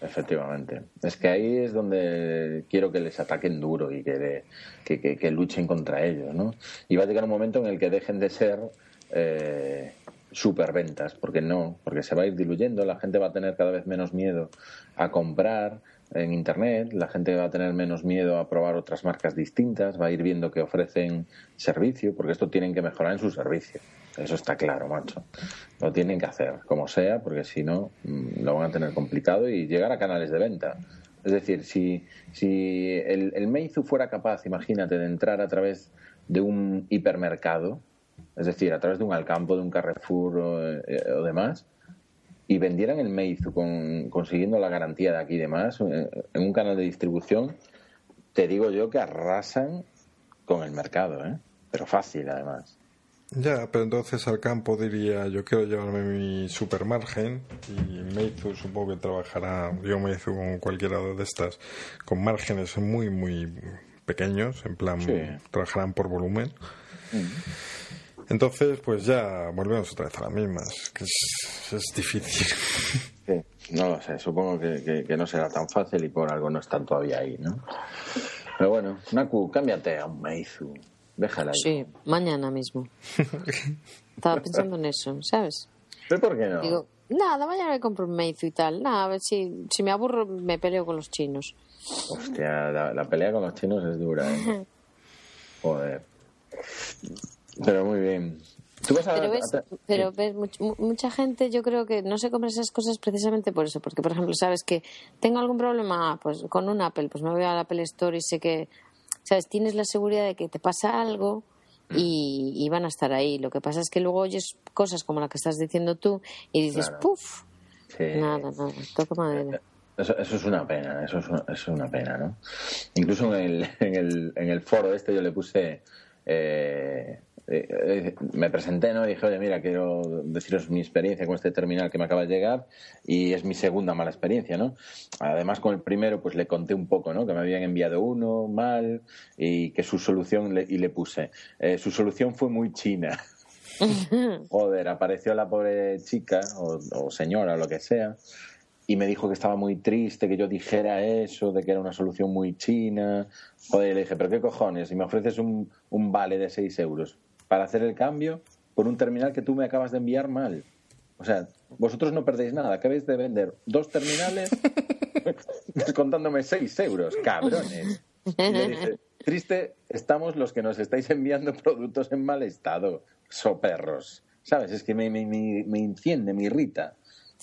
[SPEAKER 1] Efectivamente. Es que ahí es donde quiero que les ataquen duro y que, de- que, que- que luchen contra ellos, ¿no? Y va a llegar un momento en el que dejen de ser eh, superventas, porque no, porque se va a ir diluyendo, la gente va a tener cada vez menos miedo a comprar en Internet, la gente va a tener menos miedo a probar otras marcas distintas, va a ir viendo que ofrecen servicio, porque esto tienen que mejorar en su servicio. Eso está claro, macho. Lo tienen que hacer, como sea, porque si no, mm, lo van a tener complicado y llegar a canales de venta. Es decir, si, si el, el Meizu fuera capaz, imagínate, de entrar a través de un hipermercado, es decir, a través de un Alcampo, de un Carrefour o, eh, o demás, y vendieran el Meizu con, consiguiendo la garantía de aquí y demás, eh, en un canal de distribución, te digo yo que arrasan con el mercado, ¿eh? Pero fácil, además.
[SPEAKER 3] Ya, pero entonces al campo diría, yo quiero llevarme mi supermargen y Meizu supongo que trabajará, yo Meizu con cualquiera de estas, con márgenes muy, muy pequeños, en plan,
[SPEAKER 1] Sí.
[SPEAKER 3] trabajarán por volumen. Entonces, pues ya volvemos otra vez a las mismas, que es, es difícil.
[SPEAKER 1] Sí, no lo sé, supongo que, que- que no será tan fácil y por algo no están todavía ahí, ¿no? Pero bueno, Naku, cámbiate a un Meizu. Déjala ahí.
[SPEAKER 2] Sí, mañana mismo. Estaba pensando en eso, ¿sabes?
[SPEAKER 1] ¿Pero por qué no?
[SPEAKER 2] Digo, nada, mañana me compro un Meizu y tal. Nada, a ver si, si me aburro me peleo con los chinos.
[SPEAKER 1] Hostia, la, la pelea con los chinos es dura, ¿eh? Joder. Pero muy bien. ¿Tú vas a,
[SPEAKER 2] Pero ves, pero ves much- mu- mucha gente yo creo que no se compra esas cosas precisamente por eso, porque por ejemplo sabes que tengo algún problema pues con un Apple, pues me voy al Apple Store y sé que, sabes, tienes la seguridad de que te pasa algo y, y van a estar ahí. Lo que pasa es que luego oyes cosas como la que estás diciendo tú y dices,
[SPEAKER 1] Claro.
[SPEAKER 2] puf,
[SPEAKER 1] Sí.
[SPEAKER 2] nada, nada, toca madera.
[SPEAKER 1] Eso, eso es una pena, eso es una, eso es una pena, ¿no? Incluso en el, en el, en el foro este yo le puse, eh, eh, eh, me presenté, ¿no? Y dije, oye, mira, quiero deciros mi experiencia con este terminal que me acaba de llegar y es mi segunda mala experiencia, ¿no? Además, con el primero, pues le conté un poco, ¿no? Que me habían enviado uno mal y que su solución, le- y le puse, eh, su solución fue muy china. Joder, apareció la pobre chica o, o señora o lo que sea y me dijo que estaba muy triste que yo dijera eso, de que era una solución muy china. Joder, le dije, pero qué cojones, si me ofreces un, un vale de 6 euros para hacer el cambio por un terminal que tú me acabas de enviar mal. O sea, vosotros no perdéis nada, acabáis de vender dos terminales descontándome 6 euros, cabrones. Y le dije, triste estamos los que nos estáis enviando productos en mal estado, soperros. ¿Sabes? Es que me, me, me, me enciende, me irrita.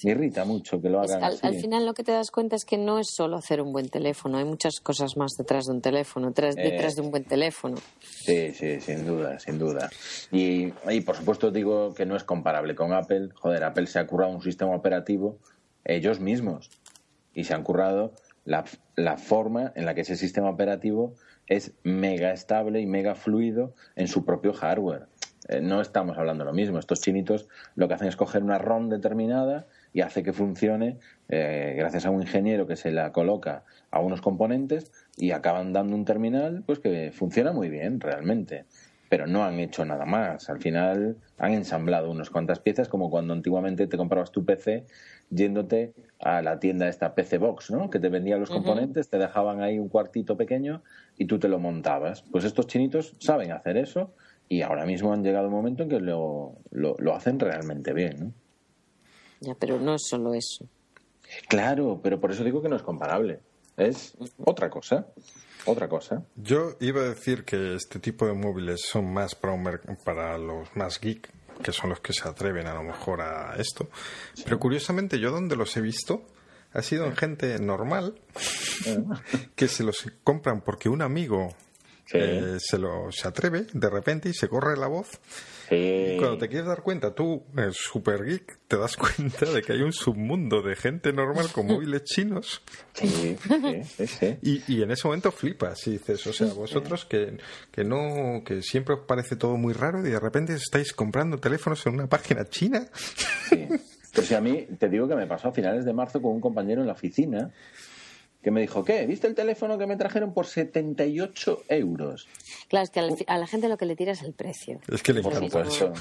[SPEAKER 1] Me irrita mucho que lo hagan
[SPEAKER 2] al,
[SPEAKER 1] así.
[SPEAKER 2] al final lo que te das cuenta es que no es solo hacer un buen teléfono, hay muchas cosas más detrás de un teléfono,
[SPEAKER 1] Eh.
[SPEAKER 2] detrás de un buen teléfono.
[SPEAKER 1] Sí, sí, sin duda, sin duda. Y, y por supuesto digo que no es comparable con Apple. Joder, Apple se ha currado un sistema operativo ellos mismos y se han currado la, la forma en la que ese sistema operativo es mega estable y mega fluido en su propio hardware. Eh, no estamos hablando de lo mismo. Estos chinitos lo que hacen es coger una ROM determinada y hace que funcione eh, gracias a un ingeniero que se la coloca a unos componentes y acaban dando un terminal pues que funciona muy bien realmente. pero no han hecho nada más. Al final han ensamblado unas cuantas piezas, como cuando antiguamente te comprabas tu PC yéndote a la tienda esta PC Box, ¿no? Que te vendía los componentes, te dejaban ahí un cuartito pequeño y tú te lo montabas. Pues estos chinitos saben hacer eso y ahora mismo han llegado un momento en que lo, lo, hacen realmente bien, ¿no?
[SPEAKER 2] Ya, pero no es solo eso.
[SPEAKER 1] Claro, pero por eso digo que no es comparable. Es otra cosa. Otra cosa.
[SPEAKER 3] Yo iba a decir que este tipo de móviles son más para, para los más geek, que son los que se atreven a lo mejor a esto. Pero curiosamente yo donde los he visto ha sido en gente normal que se los compran porque un amigo eh, se, lo, se atreve de repente y se corre la voz. Cuando te quieres dar cuenta, tú, el super geek, te das cuenta de que hay un submundo de gente normal con móviles chinos.
[SPEAKER 1] Sí, sí,
[SPEAKER 3] y, y, en ese momento flipas y dices, o sea, vosotros que, que no, que siempre os parece todo muy raro y de repente estáis comprando teléfonos en una página china.
[SPEAKER 1] Sí. Pues a mí te digo que me pasó a finales de marzo con un compañero en la oficina que me dijo, ¿qué? ¿Viste el teléfono que me trajeron por 78 euros?
[SPEAKER 2] Claro, es que a la gente lo que le tira es el precio.
[SPEAKER 3] Es que le encanta
[SPEAKER 2] eso.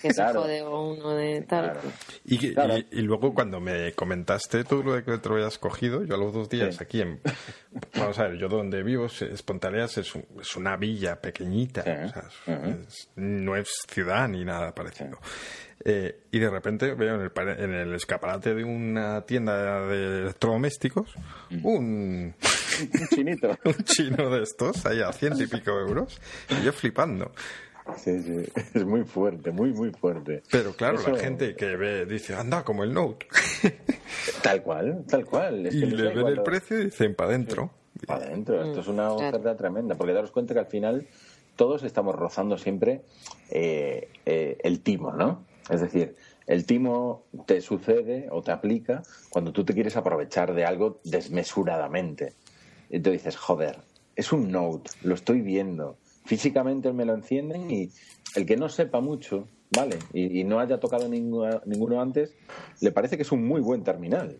[SPEAKER 2] Que se jode uno de tal.
[SPEAKER 3] Y, y, luego cuando me comentaste tú lo de que te lo habías cogido, yo a los dos días aquí en... Vamos a ver, yo donde vivo, Espontaneas, es, es una villa pequeñita. no es ciudad ni nada parecido. Eh, y de repente veo en el, en el, escaparate de una tienda de electrodomésticos mm. un,
[SPEAKER 1] un chinito.
[SPEAKER 3] un chino de estos, ahí a ciento y pico euros, y yo flipando.
[SPEAKER 1] Sí, sí, es muy fuerte, muy, muy fuerte.
[SPEAKER 3] Pero claro, la gente que ve dice, anda, como el Note.
[SPEAKER 1] Tal cual, tal cual.
[SPEAKER 3] y le ven el precio y dicen, para adentro.
[SPEAKER 1] Para adentro, esto es una oferta tremenda, porque daros cuenta que al final todos estamos rozando siempre eh, eh, el timo, ¿no? Es decir, el timo te sucede o te aplica cuando tú te quieres aprovechar de algo desmesuradamente. Y te dices, joder, es un Note, lo estoy viendo. Físicamente me lo encienden y el que no sepa mucho, ¿vale? Y, no haya tocado ninguno, antes, le parece que es un muy buen terminal.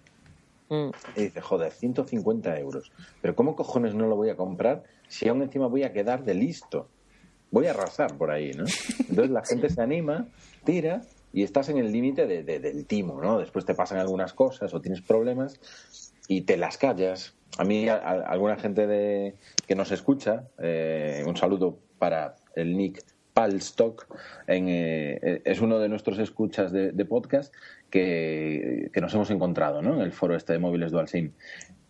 [SPEAKER 1] Mm. Y dice, joder, 150 euros. Pero ¿cómo cojones no lo voy a comprar si aún encima voy a quedar de listo? Voy a arrasar por ahí, ¿no? Entonces la gente se anima, tira y estás en el límite de, del timo, ¿no? Después te pasan algunas cosas o tienes problemas y te las callas. A mí, alguna gente de, que nos escucha, eh, un saludo para el Nick Palstock, en, eh, es uno de nuestros escuchas de, podcast que, nos hemos encontrado, ¿no? En el foro este de móviles Dual SIM.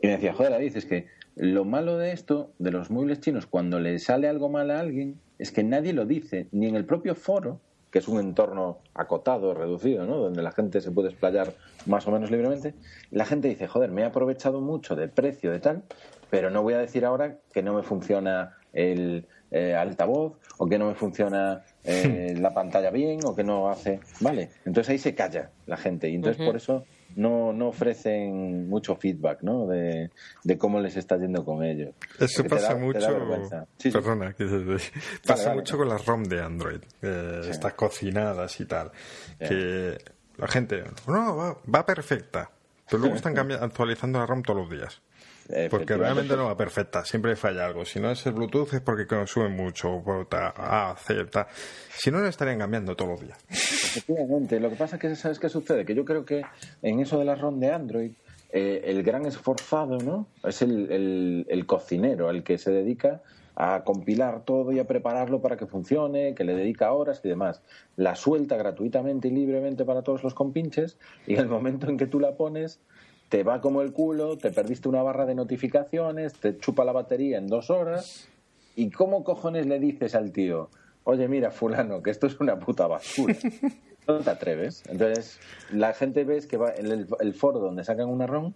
[SPEAKER 1] Y me decía, joder, David, es que lo malo de esto, de los móviles chinos, cuando le sale algo mal a alguien, es que nadie lo dice, ni en el propio foro, que es un entorno acotado, reducido, ¿no? donde la gente se puede explayar más o menos libremente, la gente dice, joder, me he aprovechado mucho del precio de tal, pero no voy a decir ahora que no me funciona el eh, altavoz o que no me funciona eh, la pantalla bien o que no hace... Vale, entonces ahí se calla la gente y entonces por eso no, no ofrecen mucho feedback ¿no? de, cómo les está yendo con ellos.
[SPEAKER 3] Eso pasa mucho. perdona, pasa mucho con las ROM de Android, estas cocinadas y tal. Que la gente, no, va, va perfecta. Pero luego están actualizando la ROM todos los días. Porque realmente no va perfecta, siempre falla algo. Si no es el Bluetooth es porque consume mucho, A, C, Si no, lo estarían cambiando todos los días.
[SPEAKER 1] Efectivamente, lo que pasa es que, ¿sabes qué sucede? Que yo creo que en eso de la ROM de Android, eh, el gran esforzado, ¿no? Es el, el, cocinero, el que se dedica a compilar todo y a prepararlo para que funcione, que le dedica horas y demás. La suelta gratuitamente y libremente para todos los compinches y en el momento en que tú la pones, te va como el culo, te perdiste una barra de notificaciones, te chupa la batería en dos horas. ¿Y cómo cojones le dices al tío, oye, mira, fulano, que esto es una puta basura? No te atreves. Entonces, la gente ves que va en el, foro donde sacan una ROM,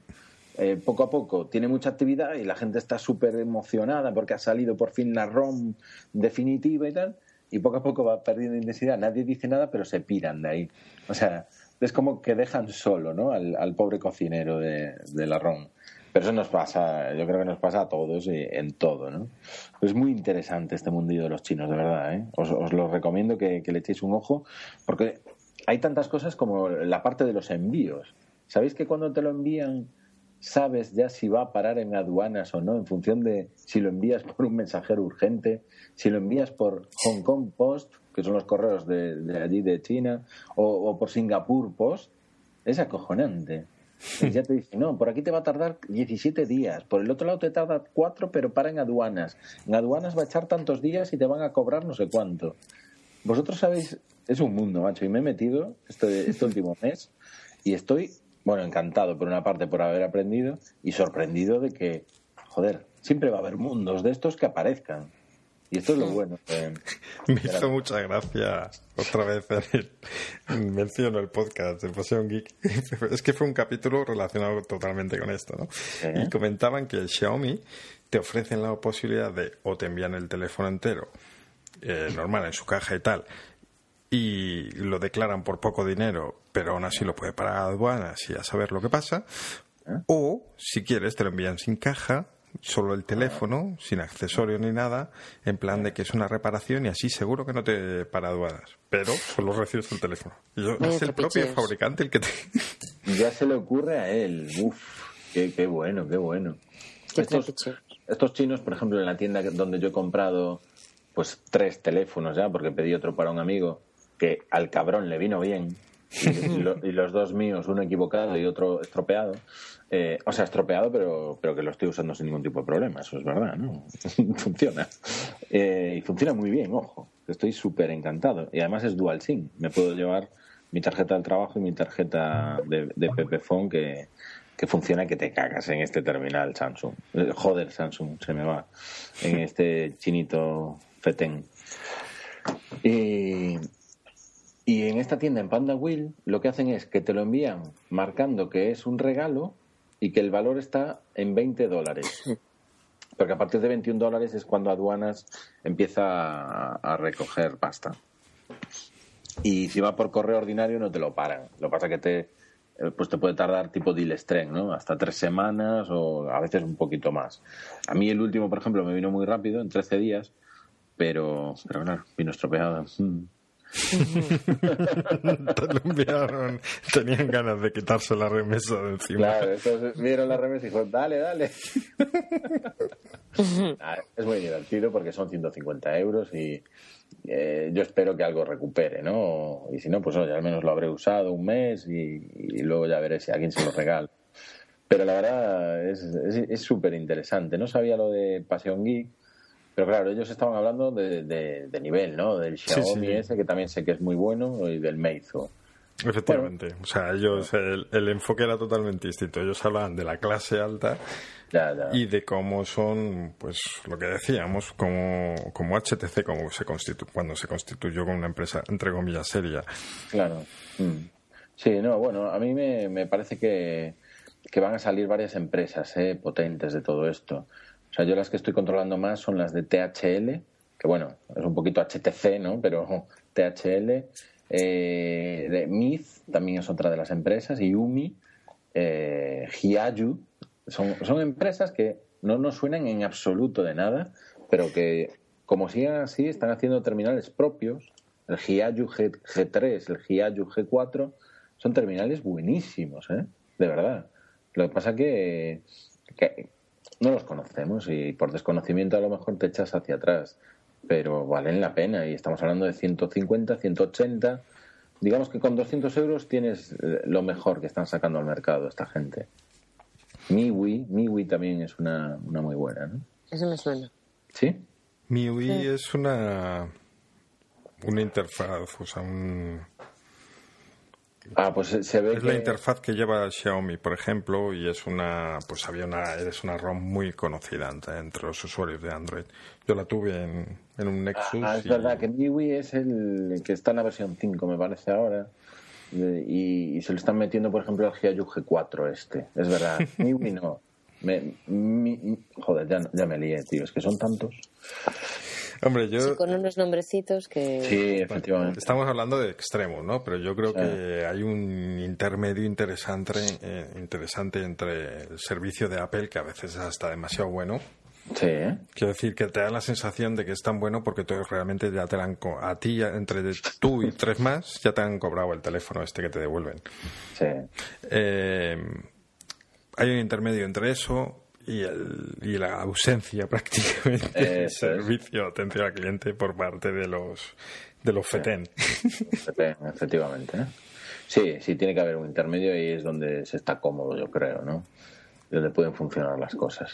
[SPEAKER 1] eh, poco a poco tiene mucha actividad y la gente está súper emocionada porque ha salido por fin la ROM definitiva y tal, y poco a poco va perdiendo intensidad. Nadie dice nada, pero se piran de ahí. O sea, es como que dejan solo ¿no? al, pobre cocinero de, la ROM. Pero eso nos pasa, yo creo que nos pasa a todos y en todo, ¿no? Es muy interesante este mundillo de los chinos, de verdad, ¿eh? Os, lo recomiendo que, le echéis un ojo, porque hay tantas cosas como la parte de los envíos. ¿Sabéis que cuando te lo envían sabes ya si va a parar en aduanas o no, en función de si lo envías por un mensajero urgente, si lo envías por Hong Kong Post, que son los correos de, allí de China, o, por Singapur Post, es acojonante. Y ya te dice, no, por aquí te va a tardar 17 días, por el otro lado te tarda 4, pero para en aduanas. En aduanas va a echar tantos días y te van a cobrar no sé cuánto. Vosotros sabéis, es un mundo, macho, y me he metido este, este último mes y estoy bueno, encantado por una parte por haber aprendido y sorprendido de que, joder, siempre va a haber mundos de estos que aparezcan. Y esto es lo bueno.
[SPEAKER 3] Me hizo mucha gracia otra vez el, menciono el podcast de Pasión Geek. Es que fue un capítulo relacionado totalmente con esto, ¿no? Y comentaban que Xiaomi te ofrecen la posibilidad de o te envían el teléfono entero eh, normal en su caja y tal y lo declaran por poco dinero, pero aún así lo puede pagar a aduanas y a saber lo que pasa. ¿Eh? O, si quieres, te lo envían sin caja, solo el teléfono, sin accesorio ni nada, en plan de que es una reparación y así seguro que no te para aduanas. Pero solo recibes el teléfono. Y es el propio fabricante el que te.
[SPEAKER 1] ya se le ocurre a él. Uf, qué, bueno, qué bueno. estos, estos chinos, por ejemplo, en la tienda donde yo he comprado pues tres teléfonos ya, porque pedí otro para un amigo que al cabrón le vino bien, y, los dos míos, uno equivocado y otro estropeado, eh, o sea, estropeado, pero, pero que lo estoy usando sin ningún tipo de problema, eso es verdad, ¿no? funciona. Eh, y funciona muy bien, ojo, estoy súper encantado. Y además es dual SIM, me puedo llevar mi tarjeta del trabajo y mi tarjeta de, de Pepephone que, que funciona que te cagas en este terminal Samsung. Eh, joder, Samsung, se me va. En este chinito Feten. Y, y en esta tienda, en Panda Wheel, lo que hacen es que te lo envían marcando que es un regalo y que el valor está en 20 dólares. Porque a partir de 21 dólares es cuando aduanas empieza a, recoger pasta. Y si va por correo ordinario no te lo paran. Lo que pasa que te, eh, pues te puede tardar tipo Dilestren, ¿no? Hasta tres semanas o a veces un poquito más. A mí el último, por ejemplo, me vino muy rápido, en 13 días, pero, pero claro, vino estropeado. Mm.
[SPEAKER 3] Te lo enviaron, tenían ganas de quitarse la remesa de encima.
[SPEAKER 1] Claro, entonces vieron la remesa y dijeron, dale, dale. Ah, es muy divertido porque son 150 euros y eh, yo espero que algo recupere, ¿no? Y si no, pues oye, al menos lo habré usado un mes y, luego ya veré si alguien se lo regala. Pero la verdad es súper interesante. No sabía lo de Pasión Geek pero claro, ellos estaban hablando de, de, nivel, ¿no? Del Xiaomi ese, que también sé que es muy bueno, y del Meizu.
[SPEAKER 3] Efectivamente. O sea, ellos, el, enfoque era totalmente distinto. Ellos hablaban de la clase alta y de cómo son, pues, lo que decíamos, como, como HTC, como se constitu cuando se constituyó como una empresa, entre comillas, seria.
[SPEAKER 1] Claro. Mm. Sí, no, bueno, a mí me, me parece que, que van a salir varias empresas eh, potentes de todo esto. O sea, yo las que estoy controlando más son las de THL, que bueno, es un poquito HTC, ¿no? Pero THL, eh, también es otra de las empresas, y UMI, eh, son, son empresas que no nos suenan en absoluto de nada, pero que como sigan así, están haciendo terminales propios. El Hiayu G, 3 el Hiayu G4, son terminales buenísimos, ¿eh? De verdad. Lo que pasa que, que no los conocemos y por desconocimiento a lo mejor te echas hacia atrás, pero valen la pena y estamos hablando de 150, 180. Digamos que con 200 euros tienes eh, lo mejor que están sacando al mercado esta gente. MiWi, MiWi también es una, una muy buena, ¿no?
[SPEAKER 2] Eso me suena.
[SPEAKER 1] ¿Sí?
[SPEAKER 3] MiWi es una una interfaz, o sea, un
[SPEAKER 1] Ah, pues se ve
[SPEAKER 3] es la interfaz que lleva Xiaomi, por ejemplo, y es una, pues había una, es una ROM muy conocida entre los usuarios de Android. Yo la tuve en, en un Nexus.
[SPEAKER 1] Ah, es verdad que MIUI es el que está en la versión 5, me parece ahora. Y, se lo están metiendo, por ejemplo, al Hiayu G4 este. Es verdad. MIUI no. Me, joder, ya, ya me lié, tío. Es que son tantos.
[SPEAKER 3] Hombre, yo...
[SPEAKER 2] con unos nombrecitos que...
[SPEAKER 1] Sí, efectivamente.
[SPEAKER 3] Estamos hablando de extremos, ¿no? Pero yo creo que hay un intermedio interesante, eh, interesante entre el servicio de Apple, que a veces es hasta demasiado bueno,
[SPEAKER 1] Sí.
[SPEAKER 3] Quiero decir que te da la sensación de que es tan bueno porque todos realmente ya te han a ti entre tú y tres más ya te han cobrado el teléfono este que te devuelven.
[SPEAKER 1] Sí.
[SPEAKER 3] Eh, hay un intermedio entre eso y, el, y la ausencia prácticamente de
[SPEAKER 1] Eso
[SPEAKER 3] servicio atención al cliente por parte de los de los FETEN.
[SPEAKER 1] FP, efectivamente. ¿eh? Sí, sí, tiene que haber un intermedio y es donde se está cómodo, yo creo, ¿no? Y donde pueden funcionar las cosas.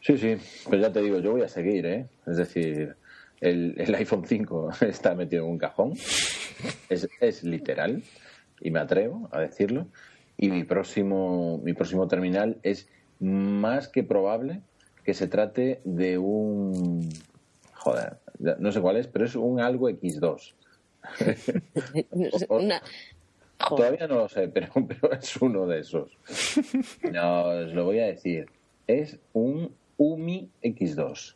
[SPEAKER 1] Sí, sí, pues ya te digo, yo voy a seguir, ¿eh? Es decir, el, el iPhone 5 está metido en un cajón, es, es literal, y me atrevo a decirlo, y mi próximo, mi próximo terminal es más que probable que se trate de un... Joder, no sé cuál es, pero es un algo X2.
[SPEAKER 2] Una... Joder,
[SPEAKER 1] Todavía no lo sé, pero, pero es uno de esos. No, os lo voy a decir. Es un UMI X2.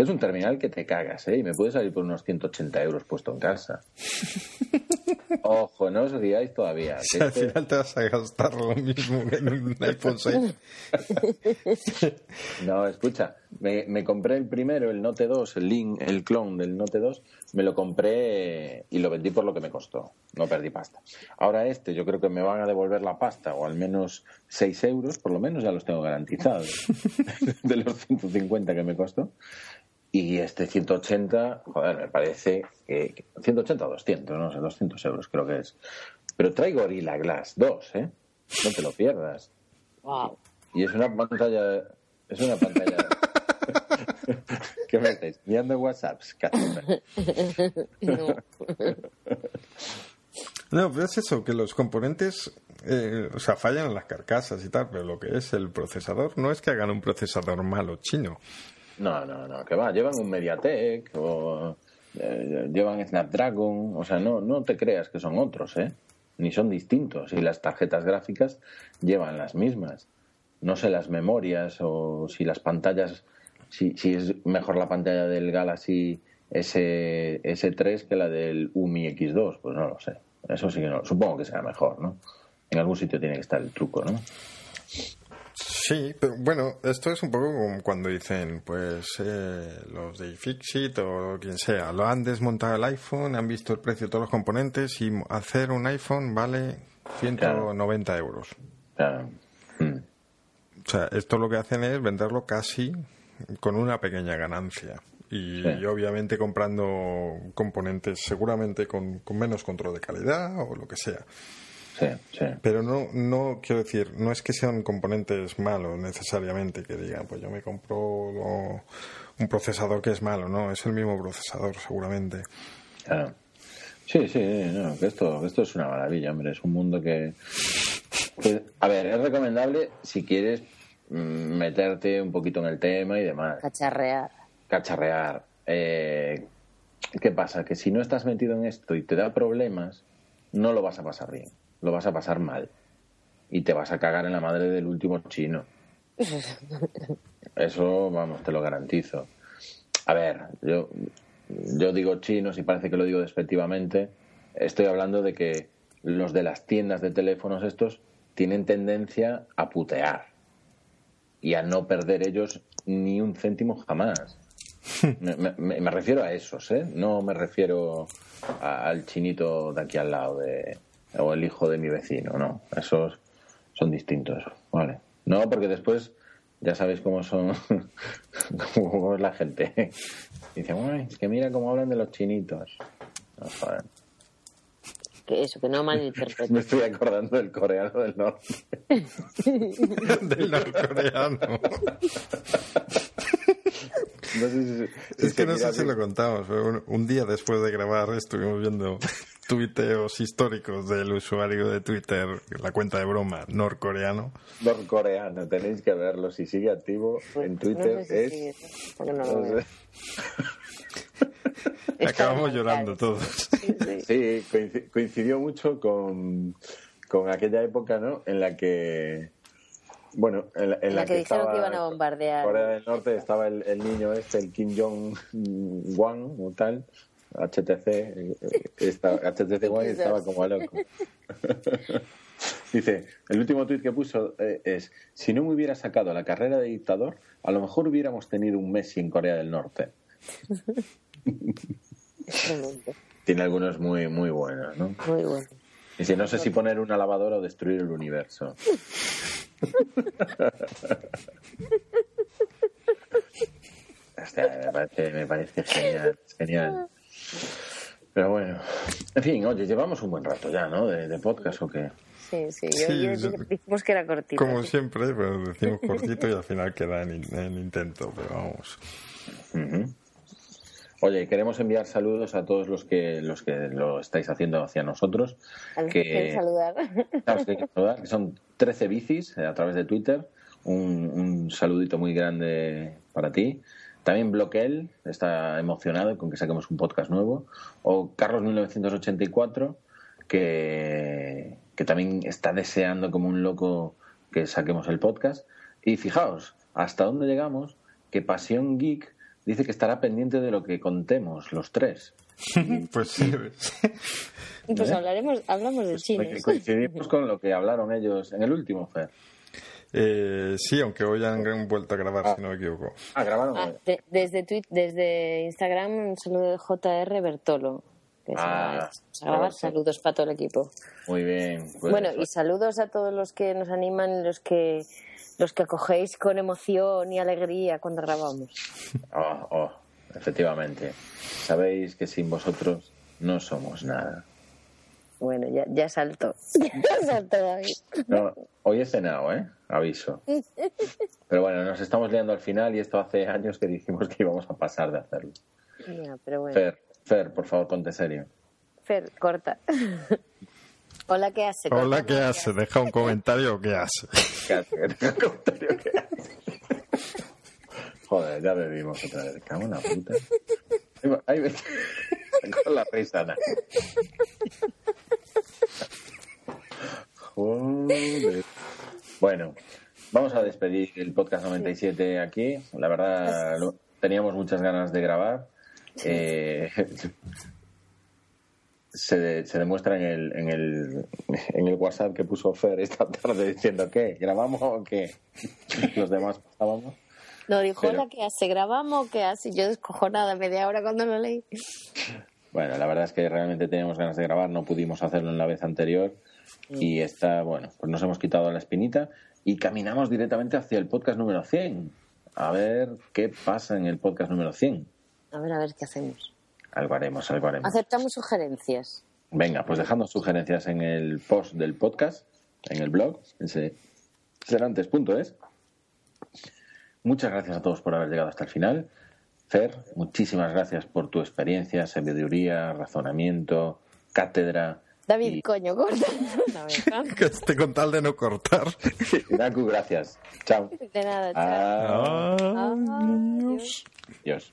[SPEAKER 1] Que es un terminal que te cagas, ¿eh? Y me puede salir por unos 180 euros puesto en casa. Ojo, no os digáis todavía.
[SPEAKER 3] Si al
[SPEAKER 1] este-
[SPEAKER 3] final te vas a gastar lo mismo que en un iPhone 6.
[SPEAKER 1] No, escucha, me, me compré el primero, el Note 2, el Link, el clon del Note 2, me lo compré y lo vendí por lo que me costó, no perdí pasta. Ahora este, yo creo que me van a devolver la pasta, o al menos 6 euros, por lo menos ya los tengo garantizados, de los 150 que me costó. Y este 180, joder, me parece que... que- 180 o 200, no sé, 200 euros creo que es. Pero trae Gorilla Glass 2, ¿eh? No te lo pierdas.
[SPEAKER 2] wow.
[SPEAKER 1] Y es una pantalla. Es una pantalla. ¿Qué me estáis? Mirando WhatsApps.
[SPEAKER 2] No.
[SPEAKER 3] No, pero es eso, que los componentes, eh, o sea, fallan en las carcasas y tal, pero lo que es el procesador no es que hagan un procesador malo chino.
[SPEAKER 1] No, no, no, que va. Llevan un Mediatek o. eh, llevan Snapdragon. O sea, no, no te creas que son otros, ¿eh? Ni son distintos. Y las tarjetas gráficas llevan las mismas. No sé las memorias o si las pantallas. Si, si es mejor la pantalla del Galaxy S, S3 que la del UMI X2. Pues no lo sé. Eso sí que no. Supongo que será mejor, ¿no? En algún sitio tiene que estar el truco, ¿no?
[SPEAKER 3] Sí, pero bueno, esto es un poco como cuando dicen, pues eh, los de iFixit o quien sea, lo han desmontado el iPhone, han visto el precio de todos los componentes y hacer un iPhone vale 190 euros.
[SPEAKER 1] Claro. Mm.
[SPEAKER 3] O sea, esto lo que hacen es venderlo casi con una pequeña ganancia. Y,
[SPEAKER 1] Sí.
[SPEAKER 3] y obviamente comprando componentes seguramente con, con menos control de calidad o lo que sea.
[SPEAKER 1] Sí, sí.
[SPEAKER 3] Pero no, no quiero decir, no es que sean componentes malos necesariamente, que digan, pues yo me compro o, un procesador que es malo, no, es el mismo procesador seguramente.
[SPEAKER 1] Claro. Sí, sí, no, que esto, que esto es una maravilla, hombre. Es un mundo que, que- A ver, es recomendable si quieres mm, meterte un poquito en el tema y demás.
[SPEAKER 2] Cacharrear.
[SPEAKER 1] Cacharrear. Eh, ¿Qué pasa? Que si no estás metido en esto y te da problemas, no lo vas a pasar bien. Lo vas a pasar mal. Y te vas a cagar en la madre del último chino. Eso, vamos, te lo garantizo. A ver, yo, yo digo chinos y parece que lo digo despectivamente. Estoy hablando de que los de las tiendas de teléfonos estos tienen tendencia a putear y a no perder ellos ni un céntimo jamás. Me, me- me refiero a esos, ¿eh? No me refiero a- al chinito de aquí al lado de, o el hijo de mi vecino, no. Esos son distintos, ¿vale? No, porque después ya sabéis cómo son, cómo es la gente. Dicen, "Uy, es que mira cómo hablan de los chinitos. No, joder.
[SPEAKER 2] Que eso, que no
[SPEAKER 1] Me
[SPEAKER 2] malinterpreten.
[SPEAKER 1] estoy acordando del coreano del norte.
[SPEAKER 3] Del norcoreano.
[SPEAKER 1] No sé si- si
[SPEAKER 3] Es que no sé si lo contamos, pero un, un día después de grabar estuvimos viendo tuiteos históricos del usuario de Twitter, la cuenta de broma norcoreano.
[SPEAKER 1] norcoreano, tenéis que verlo. Si sigue activo en Twitter
[SPEAKER 2] No sé si
[SPEAKER 1] es...
[SPEAKER 2] sigue, porque no lo veo.
[SPEAKER 3] Acabamos llorando todos.
[SPEAKER 2] Sí, sí.
[SPEAKER 1] Sí, coinci- coincidió mucho con, con aquella época, ¿no? En la que, bueno, en la, en
[SPEAKER 2] En la que dijeron
[SPEAKER 1] estaba
[SPEAKER 2] que iban a bombardear.
[SPEAKER 1] Corea del Norte estaba el, el niño este, el Kim Jong-un o tal, HTC, esta- HTC One estaba como loco. Dice, el último tuit que puso eh, es, si no me hubiera sacado la carrera de dictador, a lo mejor hubiéramos tenido un Messi en Corea del Norte. Tiene algunos muy, muy buenos, ¿no?
[SPEAKER 2] Muy bueno.
[SPEAKER 1] Y si no sé si poner una lavadora o destruir el universo. me parece, me parece genial, genial. Pero bueno, en fin, oye, llevamos un buen rato ya, ¿no? De, podcast o qué.
[SPEAKER 2] Sí, sí, yo, dijimos que era cortito.
[SPEAKER 3] Como siempre, pero decimos cortito y al final queda en, intento, pero vamos.
[SPEAKER 1] Oye, queremos enviar saludos a todos los que los que lo estáis haciendo hacia nosotros.
[SPEAKER 2] A los que, saludar.
[SPEAKER 1] que saludar, que son 13 bicis eh, a través de Twitter. Un, un saludito muy grande para ti. También Bloquel está emocionado con que saquemos un podcast nuevo. O Carlos 1984, que, que también está deseando como un loco que saquemos el podcast. Y fijaos, hasta dónde llegamos, que Pasión Geek dice que estará pendiente de lo que contemos los tres.
[SPEAKER 3] pues sí.
[SPEAKER 2] Pues ¿Eh? hablaremos, hablamos del cine.
[SPEAKER 1] Coincidimos con lo que hablaron ellos en el último, Fer.
[SPEAKER 3] Eh, sí, aunque hoy han vuelto a grabar, ah. si no me equivoco.
[SPEAKER 1] Ah, grabaron. Ah,
[SPEAKER 2] desde, desde Instagram, un saludo de JR Bertolo. Que ah, grabar. Saludos para todo el equipo.
[SPEAKER 1] Muy bien.
[SPEAKER 2] Pues bueno, y saludos a todos los que nos animan, los que los que acogéis con emoción y alegría cuando grabamos.
[SPEAKER 1] Oh, oh, efectivamente. Sabéis que sin vosotros no somos nada.
[SPEAKER 2] Bueno, ya, ya saltó. ya saltó, David.
[SPEAKER 1] No, hoy he cenado, ¿eh? Aviso. Pero bueno, nos estamos liando al final y esto hace años que dijimos que íbamos a pasar de hacerlo.
[SPEAKER 2] pero bueno.
[SPEAKER 1] Fer, Fer, por favor, ponte serio.
[SPEAKER 2] Fer, corta. Hola, ¿qué hace?
[SPEAKER 3] Hola, ¿qué hace? Deja un comentario, ¿qué hace?
[SPEAKER 1] ¿Qué hace? Deja un comentario, ¿qué hace? Joder, ya bebimos otra vez. Cago en la puta. Ahí ves. Con la risa, Ana. Bueno, vamos a despedir el podcast 97 aquí. La verdad, teníamos muchas ganas de grabar. Eh, se, se, demuestra en el, en, el, en el WhatsApp que puso Fer esta tarde diciendo que grabamos o qué. Los demás pasábamos.
[SPEAKER 2] No, dijo, la que hace? ¿Grabamos o qué hace? Yo nada media hora cuando lo leí.
[SPEAKER 1] Bueno, la verdad es que realmente teníamos ganas de grabar, no pudimos hacerlo en la vez anterior y esta, bueno, pues nos hemos quitado la espinita y caminamos directamente hacia el podcast número 100. A ver qué pasa en el podcast número 100.
[SPEAKER 2] A ver, a ver qué hacemos.
[SPEAKER 1] Algo haremos, algo haremos.
[SPEAKER 2] Aceptamos sugerencias.
[SPEAKER 1] Venga, pues dejando sugerencias en el post del podcast, en el blog, ese serantes.es. Muchas gracias a todos por haber llegado hasta el final. Fer, muchísimas gracias por tu experiencia, sabiduría, razonamiento, cátedra.
[SPEAKER 2] David, coño, corta.
[SPEAKER 3] que esté con tal de no cortar.
[SPEAKER 1] Daku, gracias. Chao.
[SPEAKER 2] De nada, chao.
[SPEAKER 3] Adiós.
[SPEAKER 1] Adiós.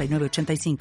[SPEAKER 4] 85